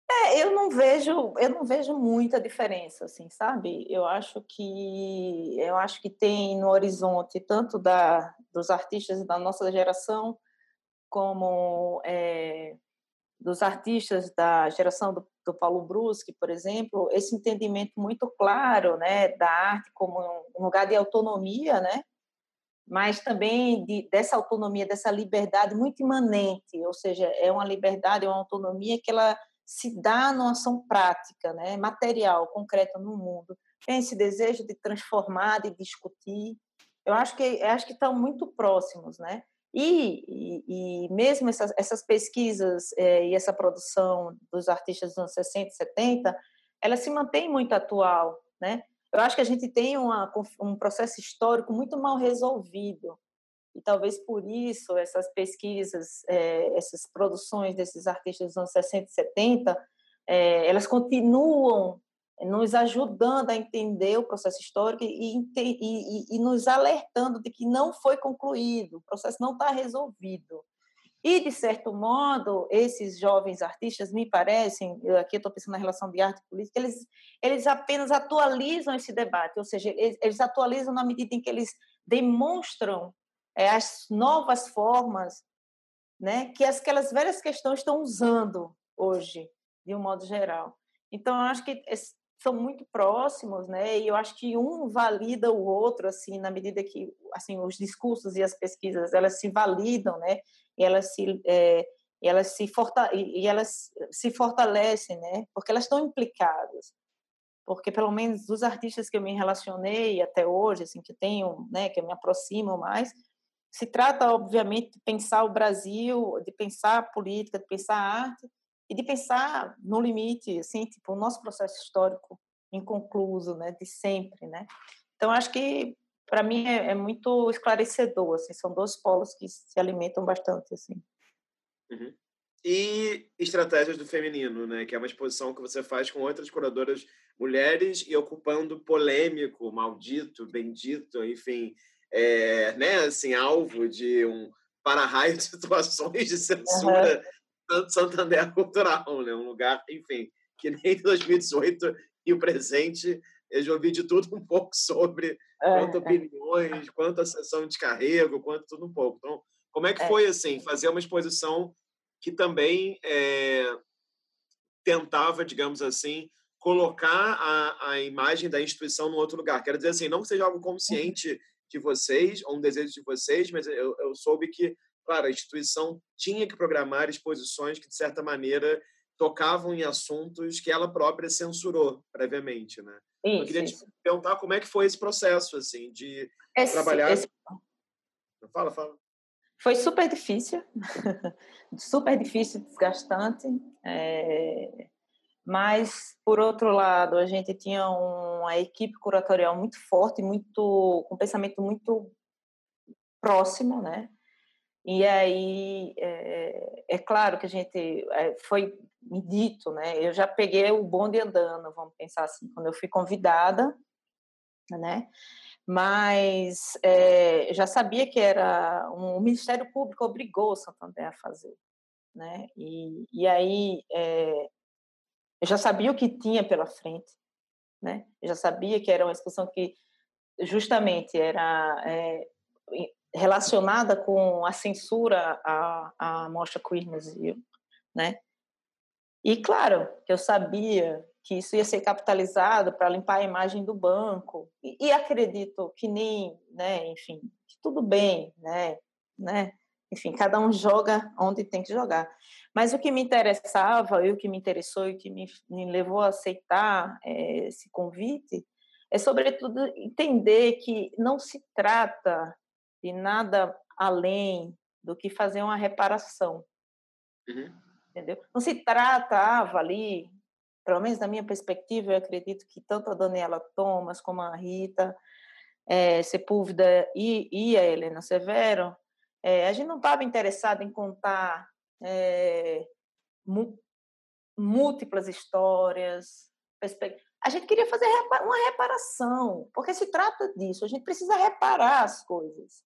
É, eu não vejo, eu não vejo muita diferença, assim, sabe? Eu acho que eu acho que tem no horizonte tanto da dos artistas da nossa geração como é, dos artistas da geração do, do Paulo Bruschi, por exemplo, esse entendimento muito claro, né, da arte como um lugar de autonomia, né, mas também de, dessa autonomia, dessa liberdade muito imanente, ou seja, é uma liberdade, é uma autonomia que ela se dá numa ação prática, né, material, concreta no mundo. Tem esse desejo de transformar, de discutir. Eu acho que eu acho que estão muito próximos, né? E, e, e mesmo essas, essas pesquisas é, e essa produção dos artistas dos anos 60 e 70, ela se mantém muito atual, né? Eu acho que a gente tem uma, um processo histórico muito mal resolvido. E talvez por isso essas pesquisas, é, essas produções desses artistas dos anos 60 e 70, é, elas continuam nos ajudando a entender o processo histórico e, e, e, nos alertando de que não foi concluído, o processo não está resolvido. E, de certo modo, esses jovens artistas, me parecem, eu aqui estou pensando na relação de arte e política, eles, eles apenas atualizam esse debate, ou seja, eles, eles atualizam na medida em que eles demonstram é, as novas formas né, que as, aquelas velhas questões estão usando hoje, de um modo geral. Então, eu acho que são muito próximos, né? E eu acho que um valida o outro, assim, na medida que, assim, os discursos e as pesquisas elas se validam, né? E elas se é, elas se e elas se fortalecem, né? Porque elas estão implicadas. Porque pelo menos dos artistas que eu me relacionei até hoje, assim, que tenho, né, que me aproximo mais, se trata obviamente de pensar o Brasil, de pensar a política, de pensar a arte e de pensar no limite, assim, tipo, o nosso processo histórico inconcluso, né, de sempre, né? Então, acho que, para mim, é, é, muito esclarecedor, assim, são dois polos que se alimentam bastante, assim. Uhum. E estratégias do feminino, né, que é uma exposição que você faz com outras curadoras mulheres e ocupando polêmico, maldito, bendito, enfim, é, né, assim, alvo de um para-raio de situações de censura uhum Santander Cultural, né? Um lugar, enfim, que nem 2018 e o presente eu já ouvi de tudo um pouco sobre quanto é. opiniões, quanto a sessão de carrego, quanto tudo um pouco. Então, como é que é. foi assim fazer uma exposição que também é, tentava, digamos assim, colocar a, a imagem da instituição num outro lugar? Quero dizer assim, não que seja algo consciente de vocês ou um desejo de vocês, mas eu, eu soube que claro, a instituição tinha que programar exposições que, de certa maneira, tocavam em assuntos que ela própria censurou previamente, né? Isso, Eu queria isso. te perguntar como é que foi esse processo, assim, de esse, trabalhar... Esse... Fala, fala. Foi super difícil, super difícil, desgastante, é... mas, por outro lado, a gente tinha uma equipe curatorial muito forte, muito com um pensamento muito próximo, né? E aí, é, é, claro que a gente é, foi me dito, né? Eu já peguei o bonde andando, vamos pensar assim, quando eu fui convidada, né? Mas é, já sabia que era um, o Ministério Público obrigou o Santander a fazer, né? E, e aí é, eu já sabia o que tinha pela frente, né? Eu já sabia que era uma exposição que justamente era é, relacionada com a censura à, à Mostra Queer Museum, né? E claro eu sabia que isso ia ser capitalizado para limpar a imagem do banco e, e, acredito que nem, né, enfim, tudo bem, né, né, enfim, cada um joga onde tem que jogar. Mas o que me interessava e o que me interessou e que me, me levou a aceitar é, esse convite é sobretudo entender que não se trata de nada além do que fazer uma reparação. Uhum. Entendeu? Não se tratava ali, pelo menos na minha perspectiva, eu acredito que tanto a Daniela Thomas como a Rita é, Sepúlveda e, e a Helena Severo, é, a gente não estava interessado em contar é, múltiplas histórias, a gente queria fazer uma reparação, porque se trata disso, a gente precisa reparar as coisas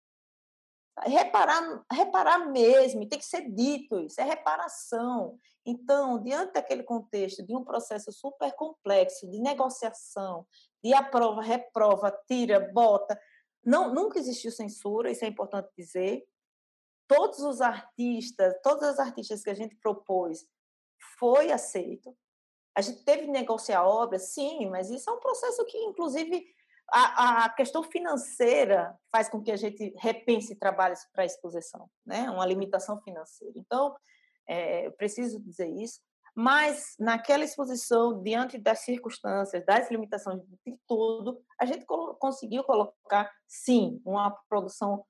reparar, reparar mesmo, tem que ser dito isso, é reparação. Então, diante daquele contexto de um processo super complexo de negociação, de aprova, reprova, tira, bota, não, nunca existiu censura, isso é importante dizer. Todos os artistas, todas as artistas que a gente propôs, foi aceito. A gente teve que negociar obras, sim, mas isso é um processo que, inclusive, a, a, questão financeira faz com que a gente repense trabalhos para exposição, né? Uma limitação financeira. Então, é, preciso dizer isso. Mas naquela exposição, diante das circunstâncias, das limitações de tudo, a gente conseguiu colocar, sim, uma produção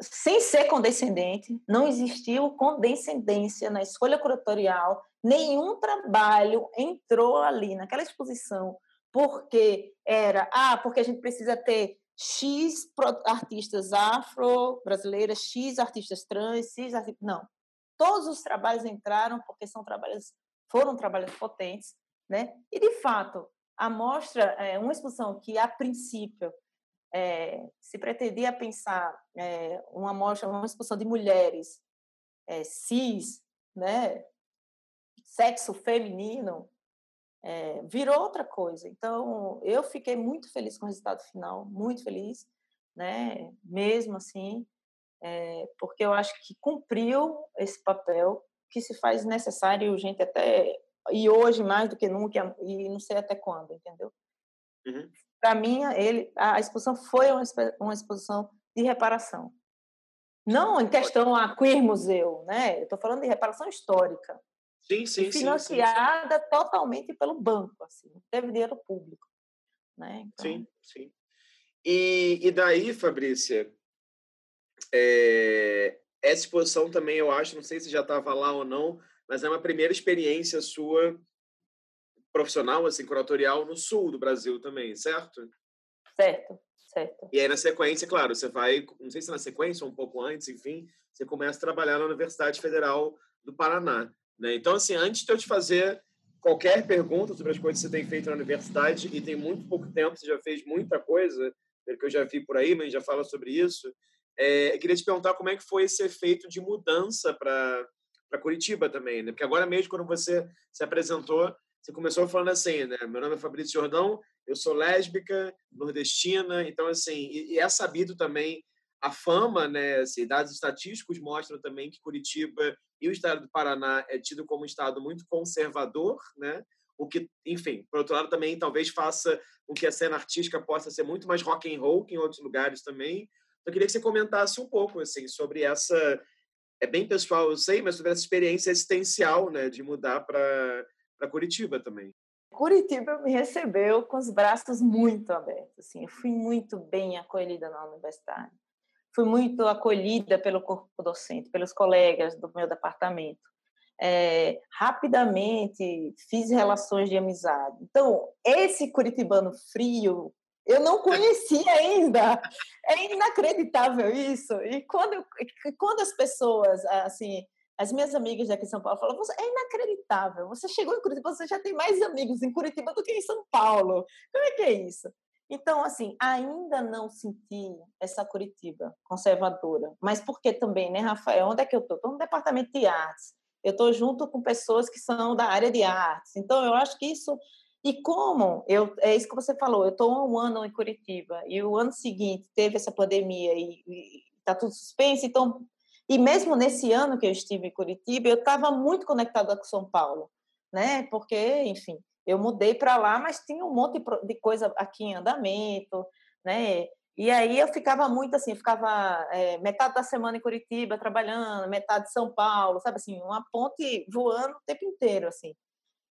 sem ser condescendente, não existiu condescendência na escolha curatorial, nenhum trabalho entrou ali naquela exposição porque era, ah, porque a gente precisa ter X artistas afro-brasileiras, X artistas trans, X artistas... Não. Todos os trabalhos entraram porque são trabalhos, foram trabalhos potentes, né? E, de fato, a mostra é uma exposição que, a princípio, é, se pretendia pensar é, uma mostra, uma exposição de mulheres é, cis, né, sexo feminino, é, virou outra coisa. Então, eu fiquei muito feliz com o resultado final, muito feliz, né, mesmo assim, é, porque eu acho que cumpriu esse papel que se faz necessário e urgente até e hoje mais do que nunca e não sei até quando, entendeu? Uhum para mim, ele, a exposição foi uma, uma exposição de reparação. Não em questão a queer museu, né? Eu estou falando de reparação histórica. Sim, sim, financiada sim, totalmente pelo banco, assim, não teve dinheiro público, né? Então... Sim, sim. E, e daí, Fabrícia, é, essa exposição também eu acho, não sei se já estava lá ou não, mas é uma primeira experiência sua profissional, assim, curatorial no sul do Brasil também, certo? Certo, certo. E aí, na sequência, claro, você vai, não sei se na sequência ou um pouco antes, enfim, você começa a trabalhar na Universidade Federal do Paraná. Né? Então, assim, antes de eu te fazer qualquer pergunta sobre as coisas que você tem feito na universidade, e tem muito pouco tempo, você já fez muita coisa, pelo que eu já vi por aí, mas já fala sobre isso, é, eu queria te perguntar como é que foi esse efeito de mudança para Curitiba também, né? Porque agora mesmo, quando você se apresentou, você começou falando assim, né? Meu nome é Fabrício Jordão, eu sou lésbica, nordestina, então, assim, e, e é sabido também a fama, né? Assim, dados estatísticos mostram também que Curitiba e o estado do Paraná é tido como um estado muito conservador, né? O que, enfim, por outro lado, também talvez faça com que a cena artística possa ser muito mais rock and roll que em outros lugares também. Então, eu queria que você comentasse um pouco, assim, sobre essa... É bem pessoal, eu sei, mas sobre essa experiência existencial, né? De mudar para para Curitiba também. Curitiba me recebeu com os braços muito abertos. Assim, eu fui muito bem acolhida na universidade. Fui muito acolhida pelo corpo docente, pelos colegas do meu departamento. É, rapidamente fiz relações de amizade. Então, esse curitibano frio, eu não conhecia ainda. É inacreditável isso. E quando, quando as pessoas, assim, as minhas amigas aqui em São Paulo falam: é inacreditável, você chegou em Curitiba, você já tem mais amigos em Curitiba do que em São Paulo. Como é que é isso? Então, assim, ainda não senti essa Curitiba conservadora. Mas porque também, né, Rafael? Onde é que eu estou? Estou no departamento de artes. Eu estou junto com pessoas que são da área de artes. Então, eu acho que isso. E como eu é isso que você falou, eu estou um ano em Curitiba e o ano seguinte teve essa pandemia e está tudo suspenso, então e mesmo nesse ano que eu estive em Curitiba, eu estava muito conectada com São Paulo, né? Porque, enfim, eu mudei para lá, mas tinha um monte de coisa aqui em andamento, né? E aí eu ficava muito assim, ficava é, metade da semana em Curitiba trabalhando, metade em São Paulo, sabe assim, uma ponte voando o tempo inteiro, assim.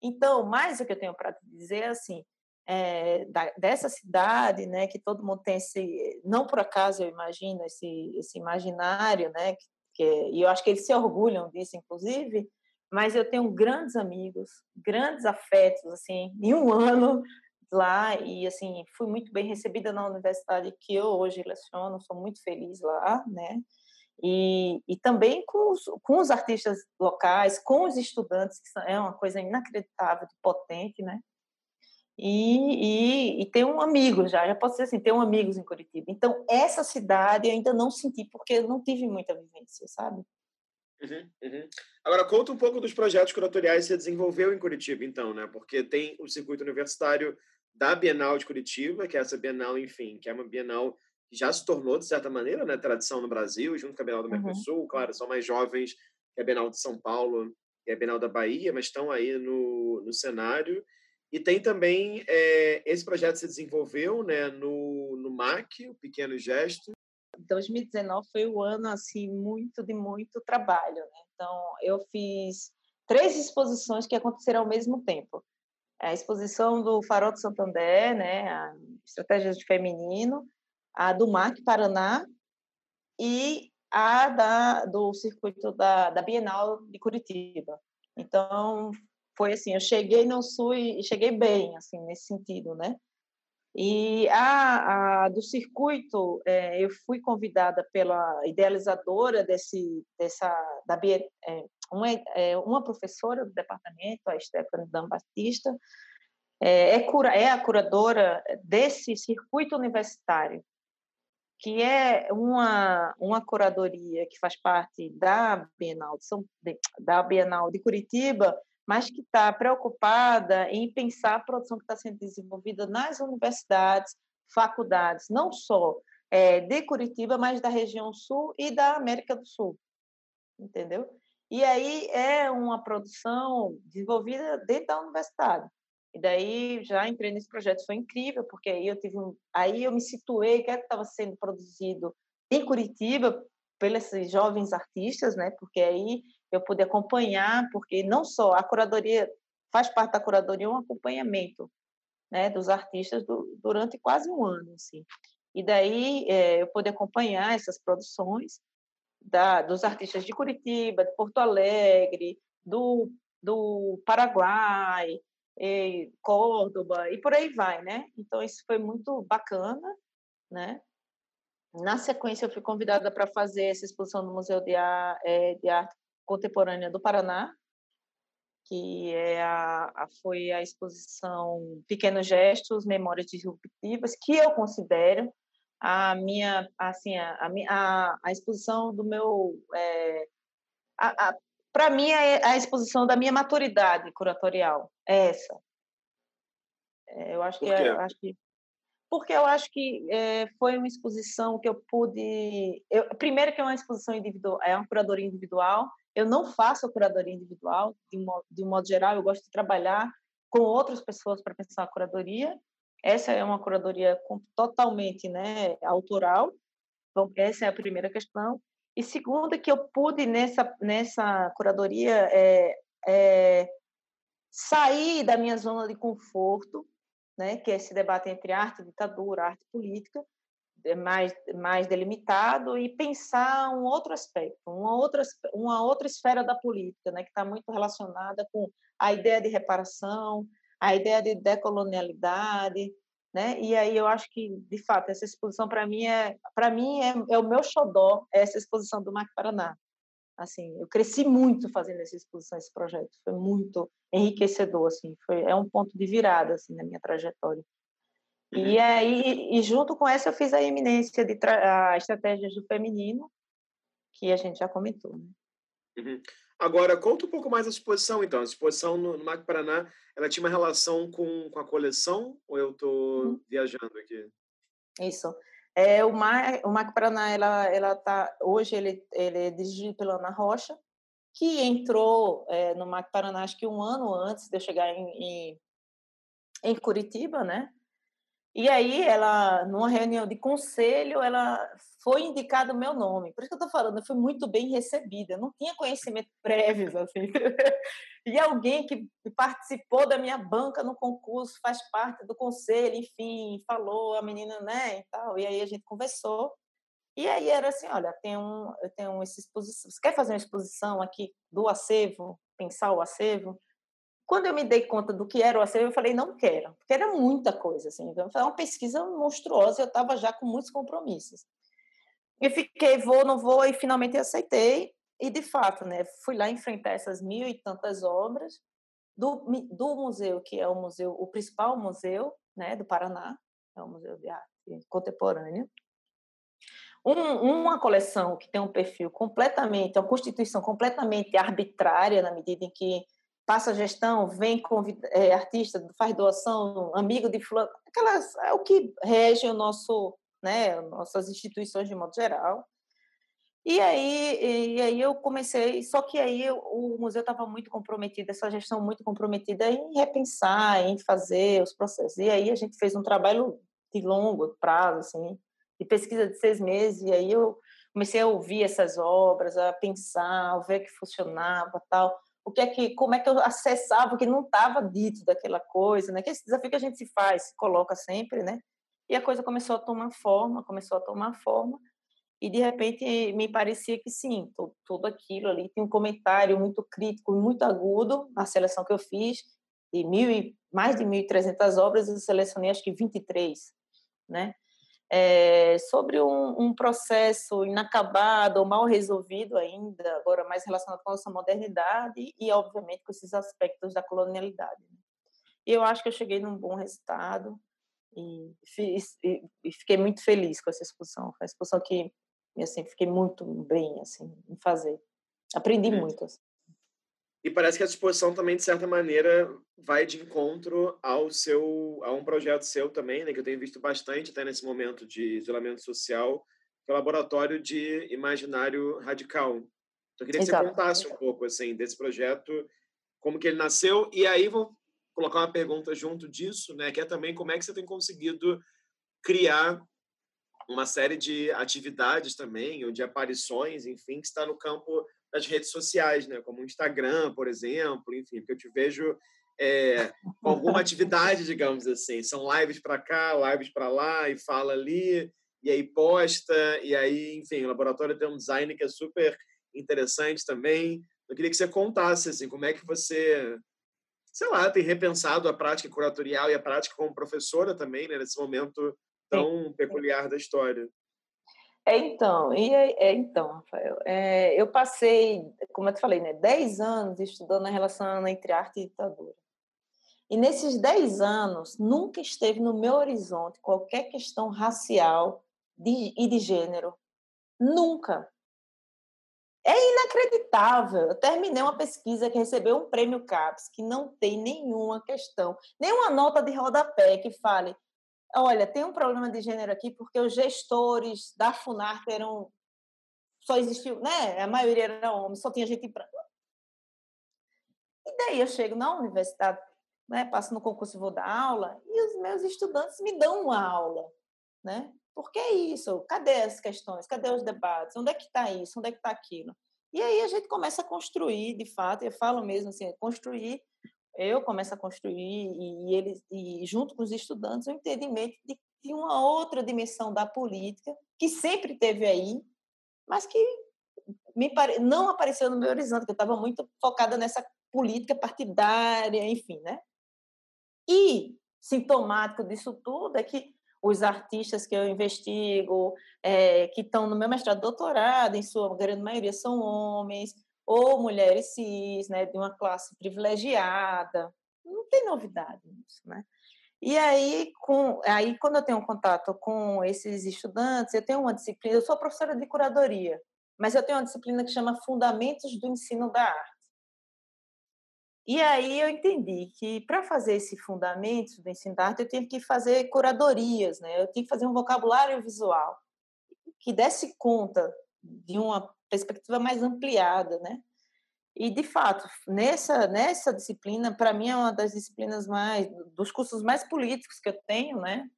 Então, mais o que eu tenho para dizer assim, é, da, dessa cidade, né, que todo mundo tem esse, não por acaso eu imagino esse, esse imaginário, né, que que, e eu acho que eles se orgulham disso, inclusive, mas eu tenho grandes amigos, grandes afetos, assim, em um ano lá, e, assim, fui muito bem recebida na universidade que eu hoje leciono, sou muito feliz lá, né, e, e também com os, com os artistas locais, com os estudantes, que é uma coisa inacreditável, potente, né, e, e, e um amigo já, já posso dizer assim, tenho amigos em Curitiba. Então, essa cidade eu ainda não senti, porque eu não tive muita vivência, sabe? Uhum, uhum. Agora, conta um pouco dos projetos curatoriais que você desenvolveu em Curitiba, então, né? Porque tem o circuito universitário da Bienal de Curitiba, que é essa Bienal, enfim, que é uma Bienal que já se tornou, de certa maneira, né, tradição no Brasil, junto com a Bienal do uhum. Mercosul, claro, são mais jovens que a Bienal de São Paulo e a Bienal da Bahia, mas estão aí no, no cenário. E tem também é, esse projeto se desenvolveu né, no, no MAC, o Pequeno Gesto. 2019 foi o ano assim muito de muito trabalho. Né? Então eu fiz três exposições que aconteceram ao mesmo tempo. A exposição do Farol de Santander, né, a Estratégias de Feminino, a do MAC Paraná e a da, do circuito da, da Bienal de Curitiba. Então, foi assim, eu cheguei no Sul e cheguei bem, assim, nesse sentido, né? E a, a do circuito, é, eu fui convidada pela idealizadora desse, dessa, da, é, uma, é, uma professora do departamento, a Stephanie Dan Batista, é, é, cura, é a curadora desse circuito universitário, que é uma, uma curadoria que faz parte da Bienal de, São, da Bienal de Curitiba, mas que está preocupada em pensar a produção que está sendo desenvolvida nas universidades, faculdades, não só é, de Curitiba, mas da região sul e da América do Sul, entendeu? E aí é uma produção desenvolvida dentro da universidade. E daí já entrei nesse projeto, foi incrível, porque aí eu tive um, aí eu me situei que é estava sendo produzido em Curitiba pelos jovens artistas, né? Porque aí eu pude acompanhar, porque não só a curadoria faz parte da curadoria um acompanhamento, né, dos artistas do, durante quase um ano, assim. E daí é, eu pude acompanhar essas produções da, dos artistas de Curitiba, de Porto Alegre, do, do Paraguai, e Córdoba e por aí vai, né? Então isso foi muito bacana, né? Na sequência eu fui convidada para fazer essa exposição no Museu de, é, de Arte Contemporânea do Paraná, que é a, a, foi a exposição Pequenos Gestos, Memórias Disruptivas, que eu considero a minha, assim, a, a, a exposição do meu... É, Para mim, é a exposição da minha maturidade curatorial, é essa. É, eu acho que, é, eu acho que porque eu acho que é, foi uma exposição que eu pude. Eu, primeiro, que é uma exposição individual, é uma curadoria individual, eu não faço a curadoria individual, de um, modo, de um modo geral, eu gosto de trabalhar com outras pessoas para pensar a curadoria. Essa é uma curadoria totalmente né, autoral. Então, essa é a primeira questão. E segunda, que eu pude nessa, nessa curadoria é, é, sair da minha zona de conforto, né, que é esse debate entre arte e ditadura, arte e política, é mais, mais delimitado e pensar um outro aspecto, uma outra, uma outra esfera da política, né, que está muito relacionada com a ideia de reparação, a ideia de decolonialidade, né? E aí eu acho que, de fato, essa exposição para mim é, para mim é, é, o meu xodó, essa exposição do Mac Paraná. Assim, eu cresci muito fazendo essa exposição, esse projeto, foi muito enriquecedor, assim, foi é um ponto de virada assim na minha trajetória. E uhum. aí, e junto com essa, eu fiz a eminência de a estratégias do feminino, que a gente já comentou. Né? Uhum. Agora, conta um pouco mais da exposição, então. A exposição no, no MAC Paraná, ela tinha uma relação com, com a coleção, ou eu estou uhum. viajando aqui? Isso. É, o, MAC, o Paraná, ela, ela tá, hoje ele, ele é dirigido pela Ana Rocha, que entrou é, no MAC Paraná, acho que um ano antes de eu chegar em, em, em Curitiba, né? E aí, ela, numa reunião de conselho, ela foi indicado o meu nome. Por isso que eu estou falando, eu fui muito bem recebida. Eu não tinha conhecimento prévios, assim. e alguém que participou da minha banca no concurso, faz parte do conselho, enfim, falou, a menina, né, e tal. E aí a gente conversou. E aí era assim, olha, tem um, eu tenho essa exposição. Você quer fazer uma exposição aqui do acervo, pensar o acervo? Quando eu me dei conta do que era o acervo, eu falei, não quero, porque era muita coisa, assim, foi uma pesquisa monstruosa, eu estava já com muitos compromissos. E fiquei, vou, não vou, e finalmente aceitei, e de fato, né, fui lá enfrentar essas mil e tantas obras do, do museu, que é o museu, o principal museu, né, do Paraná, é o Museu de Arte Contemporânea, um, uma coleção que tem um perfil completamente, uma constituição completamente arbitrária, na medida em que passa gestão, vem convida, é, artista, faz doação, amigo de fulano, aquelas é o que rege o nosso, né, nossas instituições de modo geral. E aí, e aí eu comecei, só que aí eu, o museu estava muito comprometido, essa gestão muito comprometida em repensar, em fazer os processos. E aí a gente fez um trabalho de longo prazo, assim, de pesquisa de seis meses, e aí eu comecei a ouvir essas obras, a pensar, a ver que funcionava, tal. O que é que, como é que eu acessava o que não estava dito daquela coisa, né? Que é esse desafio que a gente se faz, se coloca sempre, né? E a coisa começou a tomar forma, começou a tomar forma, e de repente me parecia que sim, tudo, aquilo ali tem um comentário muito crítico, muito agudo na seleção que eu fiz, de mil e, mais de 1.300 obras, eu selecionei acho que 23, né? É, sobre um, um, processo inacabado ou mal resolvido ainda, agora mais relacionado com a nossa modernidade e, obviamente, com esses aspectos da colonialidade. Né? E eu acho que eu cheguei num bom resultado e, fiz, e, e fiquei muito feliz com essa exposição. Foi uma exposição que assim, fiquei muito bem assim em fazer. Aprendi é. muito. Assim. E parece que a exposição também de certa maneira vai de encontro ao seu a um projeto seu também, né, que eu tenho visto bastante até nesse momento de isolamento social, que é o laboratório de imaginário radical. Então eu queria que Exato. você contasse um pouco assim desse projeto, como que ele nasceu e aí vou colocar uma pergunta junto disso, né, que é também como é que você tem conseguido criar uma série de atividades também, ou de aparições, enfim, que está no campo das redes sociais, né? como o Instagram, por exemplo, enfim, porque eu te vejo é, com alguma atividade, digamos assim. São lives para cá, lives para lá, e fala ali, e aí posta, e aí, enfim, o laboratório tem um design que é super interessante também. Eu queria que você contasse, assim, como é que você, sei lá, tem repensado a prática curatorial e a prática como professora também, né, nesse momento tão Sim. peculiar da história. É, então, e é, é então, Rafael, é, eu passei, como eu te falei, né, 10 anos estudando a relação entre arte e ditadura. E nesses 10 anos, nunca esteve no meu horizonte qualquer questão racial de, e de gênero. Nunca. É inacreditável. Eu terminei uma pesquisa que recebeu um prêmio CAPES, que não tem nenhuma questão, nenhuma nota de rodapé que fale olha, tem um problema de gênero aqui porque os gestores da Funarte eram só existiu, né? A maioria era homens, só tinha gente branca. E daí eu chego na universidade, né, passo no concurso e vou dar aula, e os meus estudantes me dão uma aula, né? Por que isso? Cadê as questões? Cadê os debates? Onde é que está isso? Onde é que está aquilo? E aí a gente começa a construir, de fato, eu falo mesmo assim, construir eu começo a construir e, eles e junto com os estudantes o entendimento de, de uma outra dimensão da política que sempre teve aí, mas que me pare... não apareceu no meu horizonte, que eu estava muito focada nessa política partidária, enfim, né? E sintomático disso tudo é que os artistas que eu investigo, é, que estão no meu mestrado doutorado, em sua grande maioria são homens, ou mulheres cis, né, de uma classe privilegiada. Não tem novidade nisso, né? E aí, com, aí, quando eu tenho contato com esses estudantes, eu tenho uma disciplina, eu sou professora de curadoria, mas eu tenho uma disciplina que chama Fundamentos do Ensino da Arte. E aí eu entendi que para fazer esse fundamentos do ensino da arte, eu tinha que fazer curadorias, né? Eu tinha que fazer um vocabulário visual que desse conta de uma perspectiva mais ampliada, né? E de fato, nessa nessa disciplina, para mim é uma das disciplinas mais dos cursos mais políticos que eu tenho, né?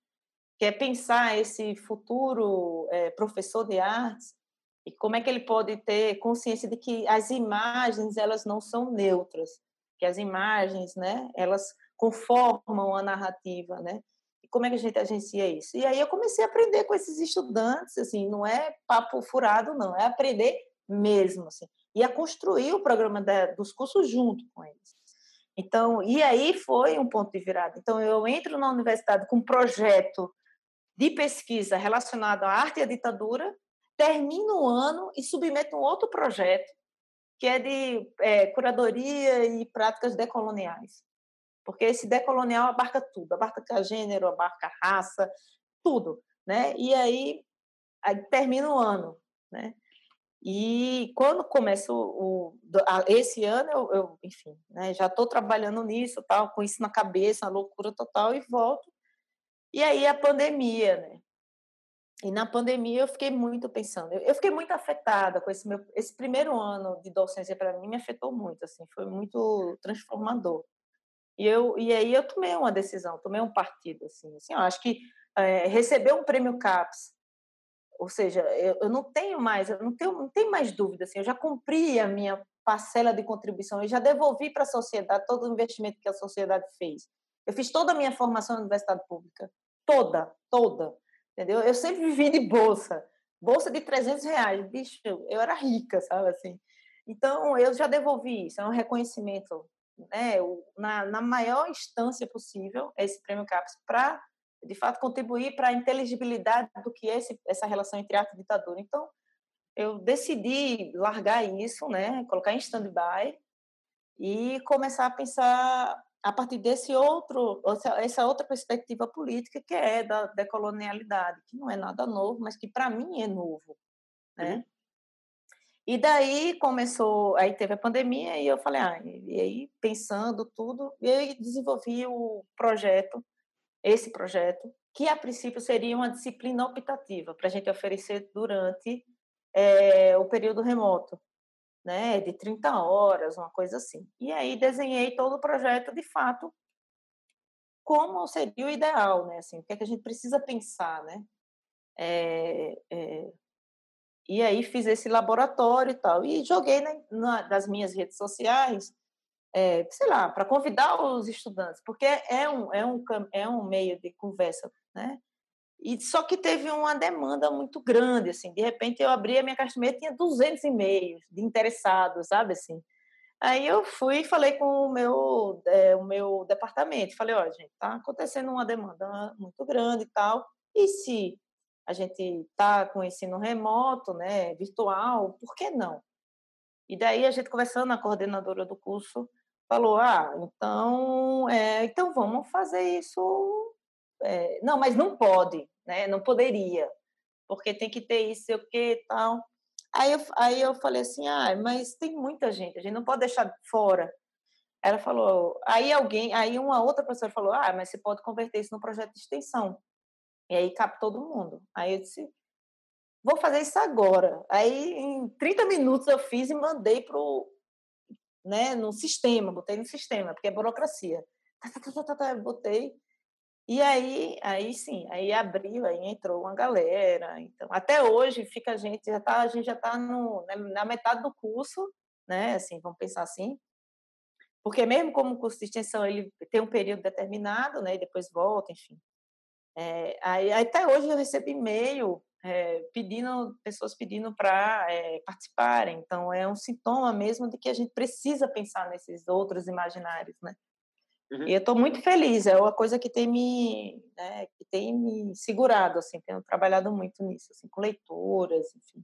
Que é pensar esse futuro é, professor de artes e como é que ele pode ter consciência de que as imagens elas não são neutras, que as imagens, né? Elas conformam a narrativa, né? Como é que a gente agencia isso? E aí eu comecei a aprender com esses estudantes, assim, não é papo furado, não, é aprender mesmo, assim, e a construir o programa da, dos cursos junto com eles. Então, e aí foi um ponto de virada. Então, eu entro na universidade com um projeto de pesquisa relacionado à arte e à ditadura, termino o ano e submeto um outro projeto, que é de é, curadoria e práticas decoloniais porque esse decolonial abarca tudo, abarca gênero, abarca raça, tudo, né? E aí, aí termina o ano, né? E quando começa o, o esse ano, eu, eu enfim, né, já estou trabalhando nisso, tal, com isso na cabeça, a loucura total, e volto. E aí a pandemia, né? E na pandemia eu fiquei muito pensando, eu fiquei muito afetada com esse meu esse primeiro ano de docência para mim me afetou muito, assim, foi muito transformador. E eu e aí eu tomei uma decisão, tomei um partido assim, assim, eu acho que é, receber um prêmio CAPES, ou seja, eu, eu não tenho mais, eu não tenho não tenho mais dúvida assim, eu já cumpri a minha parcela de contribuição, eu já devolvi para a sociedade todo o investimento que a sociedade fez. Eu fiz toda a minha formação na universidade pública, toda, toda entendeu? Eu sempre vivi de bolsa, bolsa de 300 reais, bicho, eu era rica, sabe assim? Então, eu já devolvi isso, é um reconhecimento, né, na, na maior instância possível, esse prêmio CAPES, para, de fato, contribuir para a inteligibilidade do que é esse, essa relação entre arte e ditadura. Então, eu decidi largar isso, né, colocar em stand-by e começar a pensar a partir desse outro, essa outra perspectiva política que é da decolonialidade, que não é nada novo, mas que para mim é novo, né? Uhum. E daí começou, aí teve a pandemia e eu falei, ah, e aí pensando tudo, e aí desenvolvi o projeto, esse projeto, que a princípio seria uma disciplina optativa para a gente oferecer durante é, o período remoto, né, de 30 horas, uma coisa assim. E aí desenhei todo o projeto de fato como seria o ideal, né, assim, o que é que a gente precisa pensar, né? É, é, e aí fiz esse laboratório e tal e joguei na, na, nas minhas redes sociais, é, sei lá, para convidar os estudantes, porque é um é um é um meio de conversa, né? E só que teve uma demanda muito grande, assim. De repente eu abri a minha caixa de e tinha 200 e-mails de interessados, sabe assim. Aí eu fui e falei com o meu é, o meu departamento, falei, ó, gente, tá acontecendo uma demanda muito grande e tal. E se a gente tá com ensino remoto, né, virtual, por que não? E daí a gente conversando, a coordenadora do curso falou, ah, então, é, então vamos fazer isso. É, não, mas não pode né? Não poderia, porque tem que ter isso, sei o que tal. Aí eu, aí eu falei assim, ah, mas tem muita gente, a gente não pode deixar fora. Ela falou, aí alguém, aí uma outra professora falou, ah, mas você pode converter isso no projeto de extensão. E aí captou todo mundo. Aí eu disse, vou fazer isso agora. Aí em 30 minutos eu fiz e mandei pro, né, no sistema, botei no sistema, porque é burocracia. Tá, tá, tá, tá, tá, botei. E aí, aí sim, aí abriu, aí entrou uma galera. Então, até hoje fica a gente já tá, a gente já está né, na metade do curso, né? Assim, vamos pensar assim. Porque mesmo como o curso de extensão ele tem um período determinado, né? E depois volta, enfim. É, aí, até hoje eu recebo e-mail é, pedindo pessoas pedindo para é, participarem. Então é um sintoma mesmo de que a gente precisa pensar nesses outros imaginários, né? Uhum. E eu estou muito feliz, é uma coisa que tem me, né, que tem me segurado, assim, tenho trabalhado muito nisso, assim, com leituras, enfim.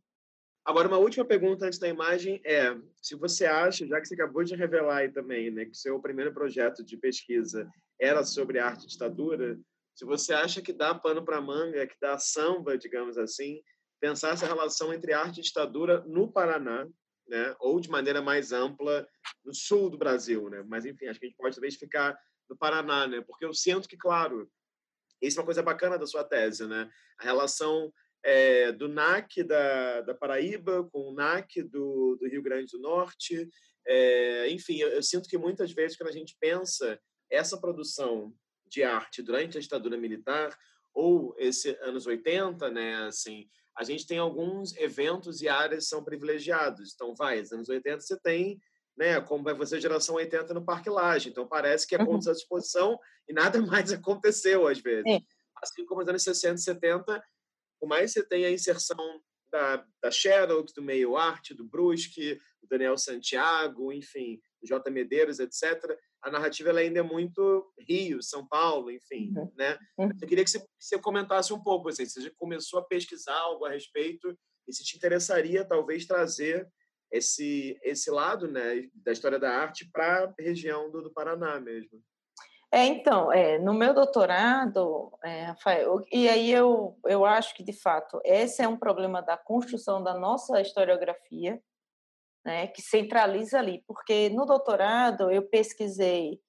Agora, uma última pergunta antes da imagem é: se você acha, já que você acabou de revelar aí também, né, que o seu primeiro projeto de pesquisa era sobre arte e ditadura, se você acha que dá pano para manga, que dá samba, digamos assim, pensar essa relação entre arte e ditadura no Paraná, né? ou de maneira mais ampla no sul do Brasil. Né? Mas, enfim, acho que a gente pode talvez ficar no Paraná, né? porque eu sinto que, claro, isso é uma coisa bacana da sua tese, né? a relação é, do NAC da, da Paraíba com o NAC do, do Rio Grande do Norte. É, enfim, eu, eu sinto que muitas vezes, quando a gente pensa essa produção de arte durante a ditadura militar, ou esse anos 80, né, assim, a gente tem alguns eventos e áreas que são privilegiados. Então, vai, nos anos 80 você tem, né, como vai você geração 80 no Parque Laje. Então, parece que aconteceu uhum. a exposição e nada mais aconteceu às vezes. É. Assim como nos anos 60 e 70, por mais você tem a inserção da, da Xerox, do Meio Arte, do Brusque, do Daniel Santiago, enfim, do J. Medeiros, etc., a narrativa ela ainda é muito Rio, São Paulo, enfim, uhum. né? Uhum. Eu queria que você, você comentasse um pouco, assim, você já começou a pesquisar algo a respeito e se te interessaria talvez trazer esse esse lado, né, da história da arte para a região do, do Paraná mesmo. É, então, é, no meu doutorado, é, Rafael, e aí eu, eu acho que, de fato, esse é um problema da construção da nossa historiografia, né, que centraliza ali, porque no doutorado eu pesquisei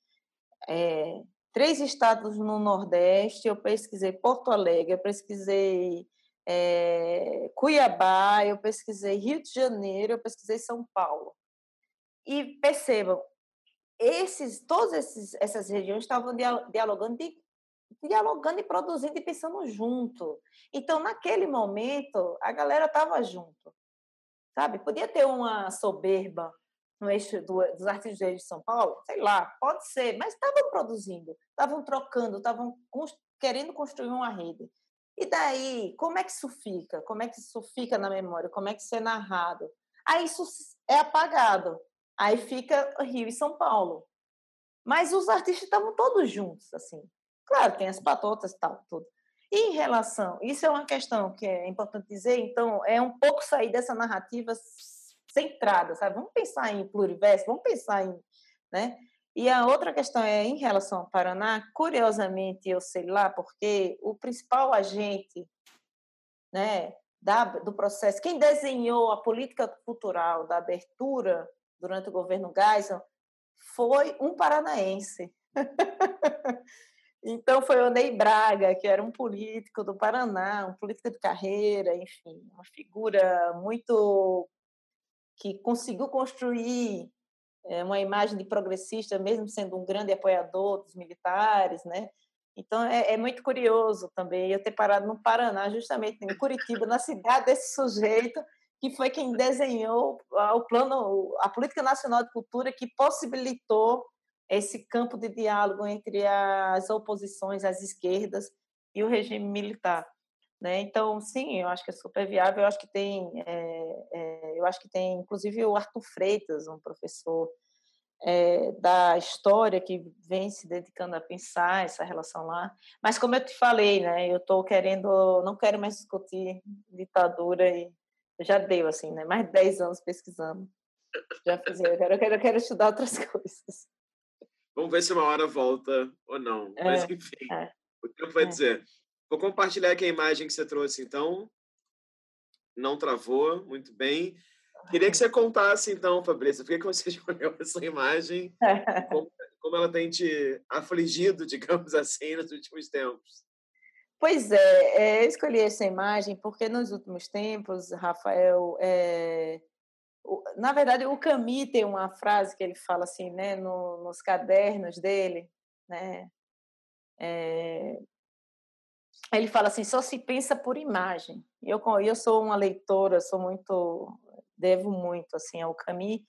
é, três estados no Nordeste, eu pesquisei Porto Alegre, eu pesquisei é, Cuiabá, eu pesquisei Rio de Janeiro, eu pesquisei São Paulo. E percebam, esses, todas essas regiões estavam dialogando, dialogando e produzindo e pensando junto. Então, naquele momento, a galera estava junto, sabe? Podia ter uma soberba no eixo do, dos artistas de São Paulo, sei lá, pode ser, mas estavam produzindo, estavam trocando, estavam querendo construir uma rede. E daí, como é que isso fica? Como é que isso fica na memória? Como é que isso é narrado? Aí isso é apagado. Aí fica Rio e São Paulo. Mas os artistas estavam todos juntos, assim. Claro, tem as patotas e tal, tudo. Em relação, isso é uma questão que é importante dizer, então, é um pouco sair dessa narrativa centrada, sabe? Vamos pensar em pluriverso, vamos pensar em, né? E a outra questão é em relação ao Paraná, curiosamente, eu sei lá, porque o principal agente né, da, do processo, quem desenhou a política cultural da abertura durante o governo Geisel foi um paranaense. então foi o Ney Braga, que era um político do Paraná, um político de carreira, enfim, uma figura muito que conseguiu construir é, uma imagem de progressista, mesmo sendo um grande apoiador dos militares, né? Então é, é, muito curioso também eu ter parado no Paraná, justamente em Curitiba, na cidade desse sujeito que foi quem desenhou o plano, a política nacional de cultura que possibilitou esse campo de diálogo entre as oposições, as esquerdas e o regime militar. Né? Então, sim, eu acho que é super viável. Eu acho que tem, é, é, eu acho que tem, inclusive o Arthur Freitas, um professor é, da história que vem se dedicando a pensar essa relação lá. Mas como eu te falei, né? Eu estou querendo, não quero mais discutir ditadura e já deu assim, né? Mais de 10 anos pesquisando. Já fiz, eu quero, eu quero, eu quero estudar outras coisas. Vamos ver se uma hora volta ou não. Mas enfim, o tempo vai dizer. Vou compartilhar aqui a imagem que você trouxe, então. Não travou, muito bem. Queria que você contasse, então, Fabrício, por que você escolheu essa imagem? Como, como ela tem te afligido, digamos assim, nos últimos tempos? Pois é, é, eu escolhi essa imagem porque nos últimos tempos, Rafael, é, na verdade, o Camus tem uma frase que ele fala assim, né, no, nos cadernos dele, né, é, ele fala assim, só se pensa por imagem. Eu, eu sou uma leitora, sou muito, devo muito assim ao Camus,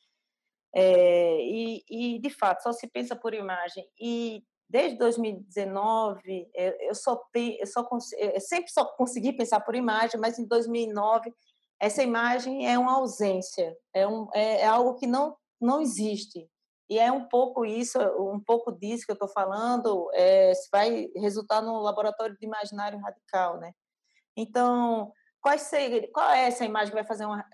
é, e, e, de fato, só se pensa por imagem. E desde 2019, eu, só, eu, só eu sempre só consegui pensar por imagem, mas em 2009, essa imagem é uma ausência, é, um, é, é algo que não, não existe. E é um pouco isso, um pouco disso que eu estou falando, é, vai resultar no laboratório de imaginário radical, né? Então, qual, seria, qual é essa imagem que vai fazer uma,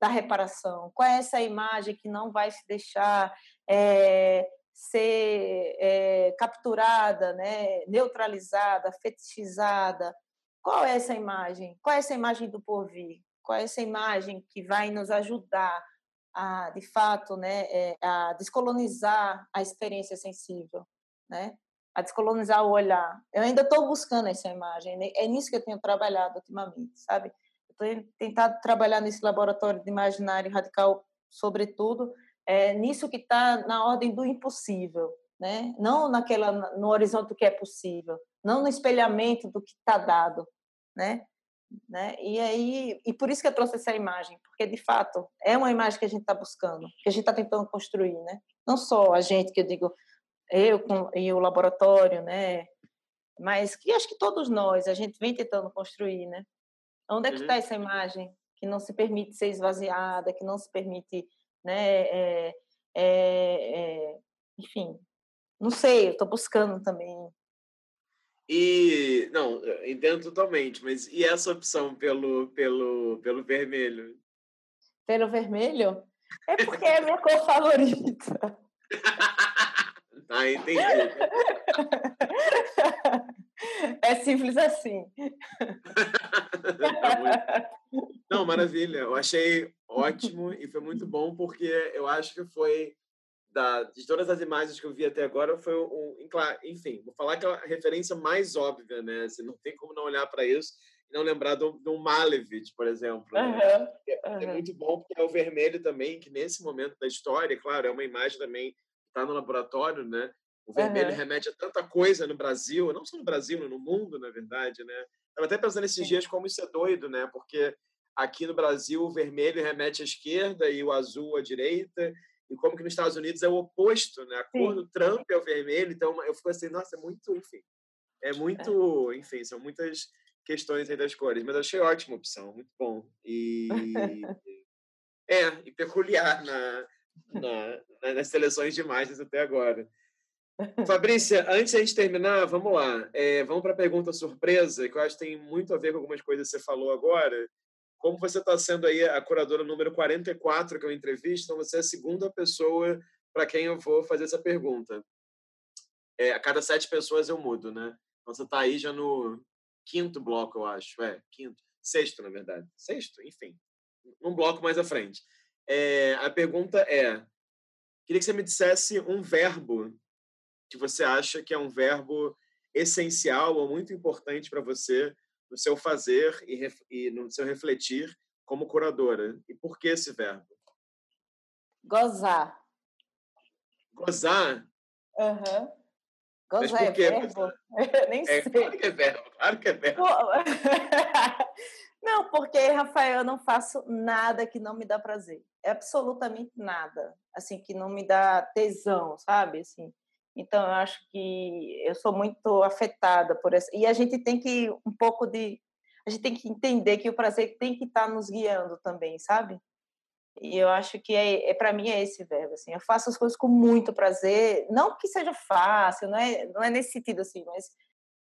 da reparação? Qual é essa imagem que não vai se deixar é, ser é, capturada, né, neutralizada, fetichizada? Qual é essa imagem? Qual é essa imagem do porvir? Qual é essa imagem que vai nos ajudar a, de fato, né, é, a descolonizar a experiência sensível, né? A descolonizar o olhar. Eu ainda estou buscando essa imagem. Né? É nisso que eu tenho trabalhado ultimamente, sabe? Eu tenho tentado trabalhar nesse laboratório de imaginário radical, sobretudo, é, nisso que está na ordem do impossível, né? Não naquela no horizonte do que é possível, não no espelhamento do que está dado, né? Né? E aí, e por isso que eu trouxe essa imagem, porque de fato é uma imagem que a gente está buscando, que a gente está tentando construir, né? Não só a gente, que eu digo, eu e o laboratório, né? Mas que acho que todos nós a gente vem tentando construir, né? Onde é que está uhum. essa imagem que não se permite ser esvaziada, que não se permite, né? É, é, é, enfim, não sei, eu estou buscando também e não, entendo totalmente, mas e essa opção pelo pelo pelo vermelho? Pelo vermelho? É porque é a minha cor favorita. ah, entendi. É simples assim. Não, maravilha. Eu achei ótimo e foi muito bom porque eu acho que foi da, de todas as imagens que eu vi até agora, foi um, enfim, vou falar que é a referência mais óbvia, né? Você não tem como não olhar para isso, e não lembrar do, do Malevich, por exemplo. Né? Uhum. É, é, muito bom porque é o vermelho também, que nesse momento da história, claro, é uma imagem também que está no laboratório, né? O vermelho uhum. remete a tanta coisa no Brasil, não só no Brasil, mas no mundo, na verdade, né? Estava até pensando esses dias como isso é doido, né? Porque aqui no Brasil o vermelho remete à esquerda e o azul à direita, e como que nos Estados Unidos é o oposto, né? A cor Sim. do Trump é o vermelho, então eu fico assim, nossa, é muito, enfim, é muito, enfim, são muitas questões aí das cores, mas achei ótima opção, muito bom. E é, e peculiar na, na, nas seleções de imagens até agora. Fabrícia, antes de a gente terminar, vamos lá. É, vamos para a pergunta surpresa, que eu acho que tem muito a ver com algumas coisas que você falou agora. Como você está sendo aí a curadora número 44 que eu entrevisto, então você é a segunda pessoa para quem eu vou fazer essa pergunta. É, a cada sete pessoas eu mudo, né? Então você está aí já no quinto bloco, eu acho. É, quinto. Sexto, na verdade. Sexto, enfim. Um bloco mais à frente. É, a pergunta é: queria que você me dissesse um verbo que você acha que é um verbo essencial ou muito importante para você no seu fazer e, e, no seu refletir como curadora. E por que esse verbo? Gozar. Gozar? Aham. Uhum. Gozar é verbo? Eu nem é, sei. Claro que é verbo, claro que é verbo. Não, porque, Rafael, eu não faço nada que não me dá prazer. É absolutamente nada. Assim, que não me dá tesão, sabe? Assim, então, eu acho que eu sou muito afetada por essa. E a gente tem que um pouco de. A gente tem que entender que o prazer tem que estar nos guiando também, sabe? E eu acho que é, é para mim é esse verbo assim. Eu faço as coisas com muito prazer, não que seja fácil, não é, não é nesse sentido assim, mas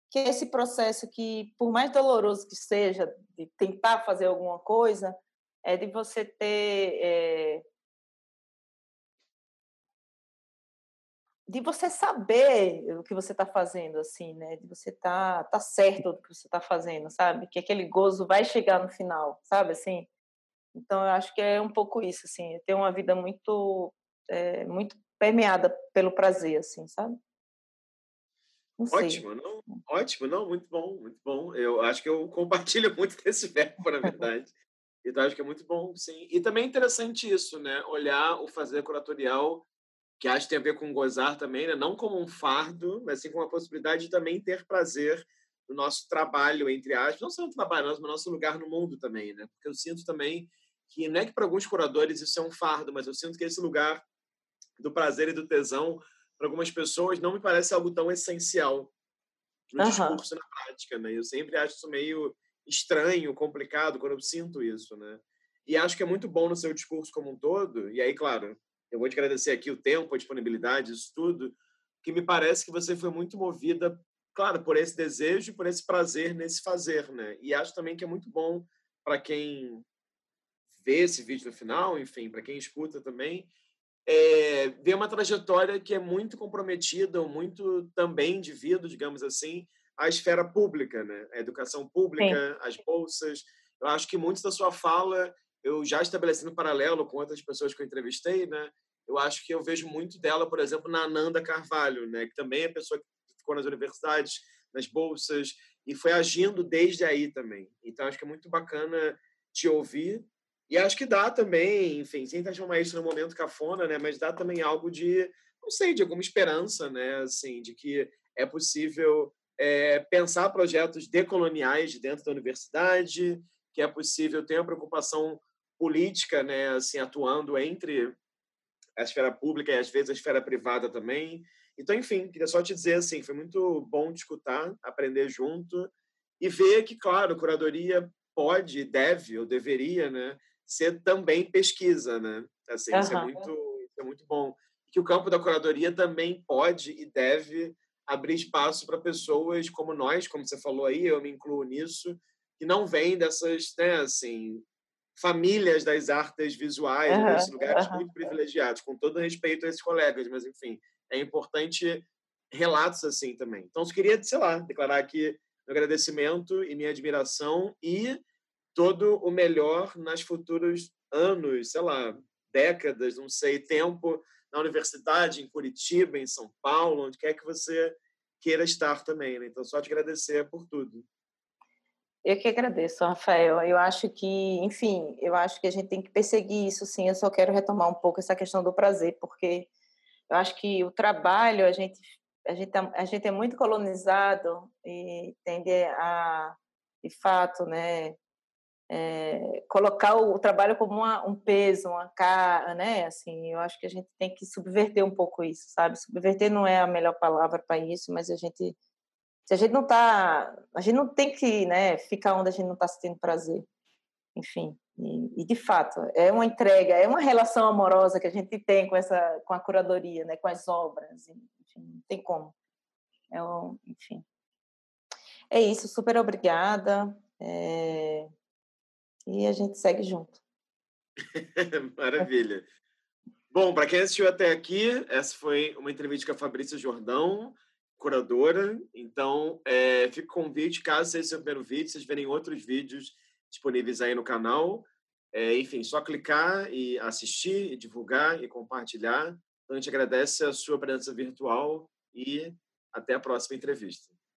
que esse processo que por mais doloroso que seja de tentar fazer alguma coisa, é de você ter é, de você saber o que você está fazendo, assim, né? De você tá, tá certo do que você está fazendo, sabe? Que aquele gozo vai chegar no final, sabe? Assim. Então, eu acho que é um pouco isso, assim. Eu tenho uma vida muito, é, muito permeada pelo prazer, assim, sabe? Não Ótimo, não? Ótimo, não? Muito bom, muito bom. Eu acho que eu compartilho muito desse verbo, na verdade. então, acho que é muito bom, sim. E também é interessante isso, né? Olhar o fazer curatorial que acho que tem a ver com gozar também, né? não como um fardo, mas sim com a possibilidade de também ter prazer no nosso trabalho, entre aspas, não só no trabalho, mas no nosso lugar no mundo também, né? Porque eu sinto também que não é que para alguns curadores isso é um fardo, mas eu sinto que esse lugar do prazer e do tesão, para algumas pessoas, não me parece algo tão essencial no uhum. discurso na prática, né? Eu sempre acho isso meio estranho, complicado quando eu sinto isso, né? E acho que é muito bom no seu discurso como um todo, e aí, claro, eu vou te agradecer aqui o tempo, a disponibilidade, isso tudo, que me parece que você foi muito movida, claro, por esse desejo e por esse prazer nesse fazer, né? E acho também que é muito bom para quem vê esse vídeo no final, enfim, para quem escuta também, é, ver uma trajetória que é muito comprometida, ou muito também devido, digamos assim, à esfera pública, né? A educação pública, Sim. as bolsas. Eu acho que muito da sua fala eu já estabelecendo um paralelo com outras pessoas que eu entrevistei, né? eu acho que eu vejo muito dela, por exemplo, na Ananda Carvalho, né, que também é pessoa que ficou nas universidades, nas bolsas, e foi agindo desde aí também. Então, acho que é muito bacana te ouvir. E acho que dá também, enfim, sem transformar isso no momento cafona, né, mas dá também algo de, não sei, de alguma esperança, né, assim, de que é possível é, pensar projetos decoloniais dentro da universidade, que é possível ter uma preocupação política, né, assim, atuando entre a esfera pública e às vezes a esfera privada também. Então, enfim, queria só te dizer assim, foi muito bom te escutar, aprender junto e ver que, claro, curadoria pode, deve ou deveria, né, ser também pesquisa, né? Assim, uhum. isso é muito, isso é muito bom. Que o campo da curadoria também pode e deve abrir espaço para pessoas como nós, como você falou aí, eu me incluo nisso, que não vêm dessas, né, assim, famílias das artes visuais, uhum, nesses lugares uhum. muito privilegiados, com todo respeito a esses colegas, mas enfim, é importante relatos assim também. Então, eu queria, sei lá, declarar aqui meu agradecimento e minha admiração e todo o melhor nas futuros anos, sei lá, décadas, não sei, tempo na universidade, em Curitiba, em São Paulo, onde quer que você queira estar também. Né? Então, só te agradecer por tudo. Eu que agradeço, Rafael. Eu acho que, enfim, eu acho que a gente tem que perseguir isso, sim. Eu só quero retomar um pouco essa questão do prazer, porque eu acho que o trabalho, a gente, a gente, tá, a gente é muito colonizado e tende a, de fato, né, é, colocar o, trabalho como uma, um peso, uma cara, né? Assim, eu acho que a gente tem que subverter um pouco isso, sabe? Subverter não é a melhor palavra para isso, mas a gente se a gente não tá, a gente não tem que, né, ficar onde a gente não está sentindo prazer. Enfim, e, e, de fato é uma entrega, é uma relação amorosa que a gente tem com essa, com a curadoria, né, com as obras. Enfim, não tem como. É um, enfim, é isso. Super obrigada. É... E a gente segue junto. Maravilha. Bom, para quem assistiu até aqui, essa foi uma entrevista com a Fabrícia Jordão curadora. Então, é, fica o convite, caso seja seu primeiro vídeo, vocês verem outros vídeos disponíveis aí no canal. É, enfim, só clicar e assistir, e divulgar e compartilhar. Então, a gente agradece a sua presença virtual e até a próxima entrevista.